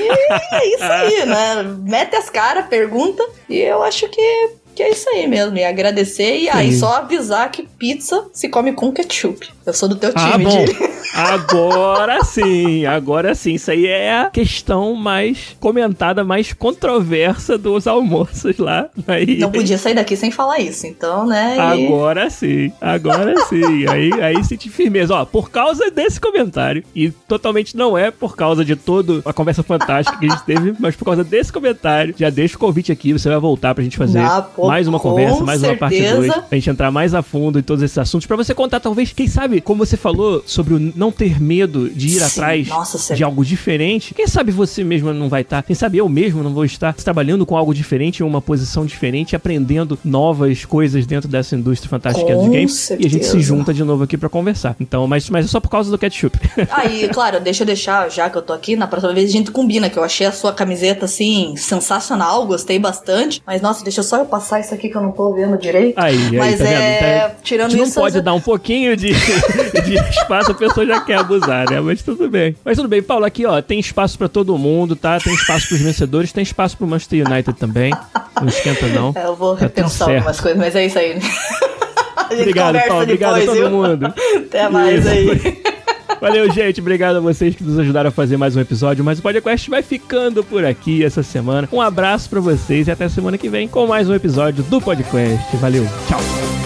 é isso aí, né? Mete as caras, pergunta, e eu acho que que é isso aí mesmo. E agradecer e aí só avisar que pizza se come com ketchup. Eu sou do teu Ah, time, bom. Gili. Agora sim, agora sim. Isso aí é a questão mais comentada, mais controversa dos almoços lá. Aí, Não podia sair daqui sem falar isso, então, né? e- Agora sim, agora sim. Aí, aí senti firmeza. Ó, por causa desse comentário, e totalmente não é por causa de toda a conversa fantástica que a gente teve, mas por causa desse comentário, já deixa o convite aqui, você vai voltar pra gente fazer Ah, pô, mais uma conversa, mais uma parte certeza. 2, pra gente entrar mais a fundo em todos esses assuntos, pra você contar, talvez, quem sabe, como você falou sobre o não ter medo de ir Sim, atrás nossa, de algo diferente. Quem sabe você mesmo não vai estar, quem sabe eu mesmo não vou estar trabalhando com algo diferente, em uma posição diferente, aprendendo novas coisas dentro dessa indústria fantástica Com dos games. E a gente se certeza. junta de novo aqui pra conversar. Então, mas, mas é só por causa do ketchup. Aí, claro, deixa eu deixar, já que eu tô aqui, na próxima vez a gente combina, que eu achei a sua camiseta, assim, sensacional, gostei bastante. Mas, nossa, deixa só eu passar isso aqui que eu não tô vendo direito. Aí, aí, Mas tá vendo? é, Tá- tirando a gente não isso... pode as- dar um pouquinho de, de espaço, a pessoa já quer abusar, né? Mas tudo bem. Mas tudo bem, Paulo, aqui, ó, tem espaço pra todo mundo, tá? Tem espaço pros vencedores, tem espaço pro Manchester United também. Não esquenta, não. É, eu vou Tá repensar algumas coisas, mas é isso aí. Obrigado, Paulo. Obrigado a todo mundo. Até mais Isso. aí. Valeu, gente. Obrigado a vocês que nos ajudaram a fazer mais um episódio. Mas o podcast vai ficando por aqui essa semana. Um abraço pra vocês e até semana que vem com mais um episódio do podcast. Valeu. Tchau.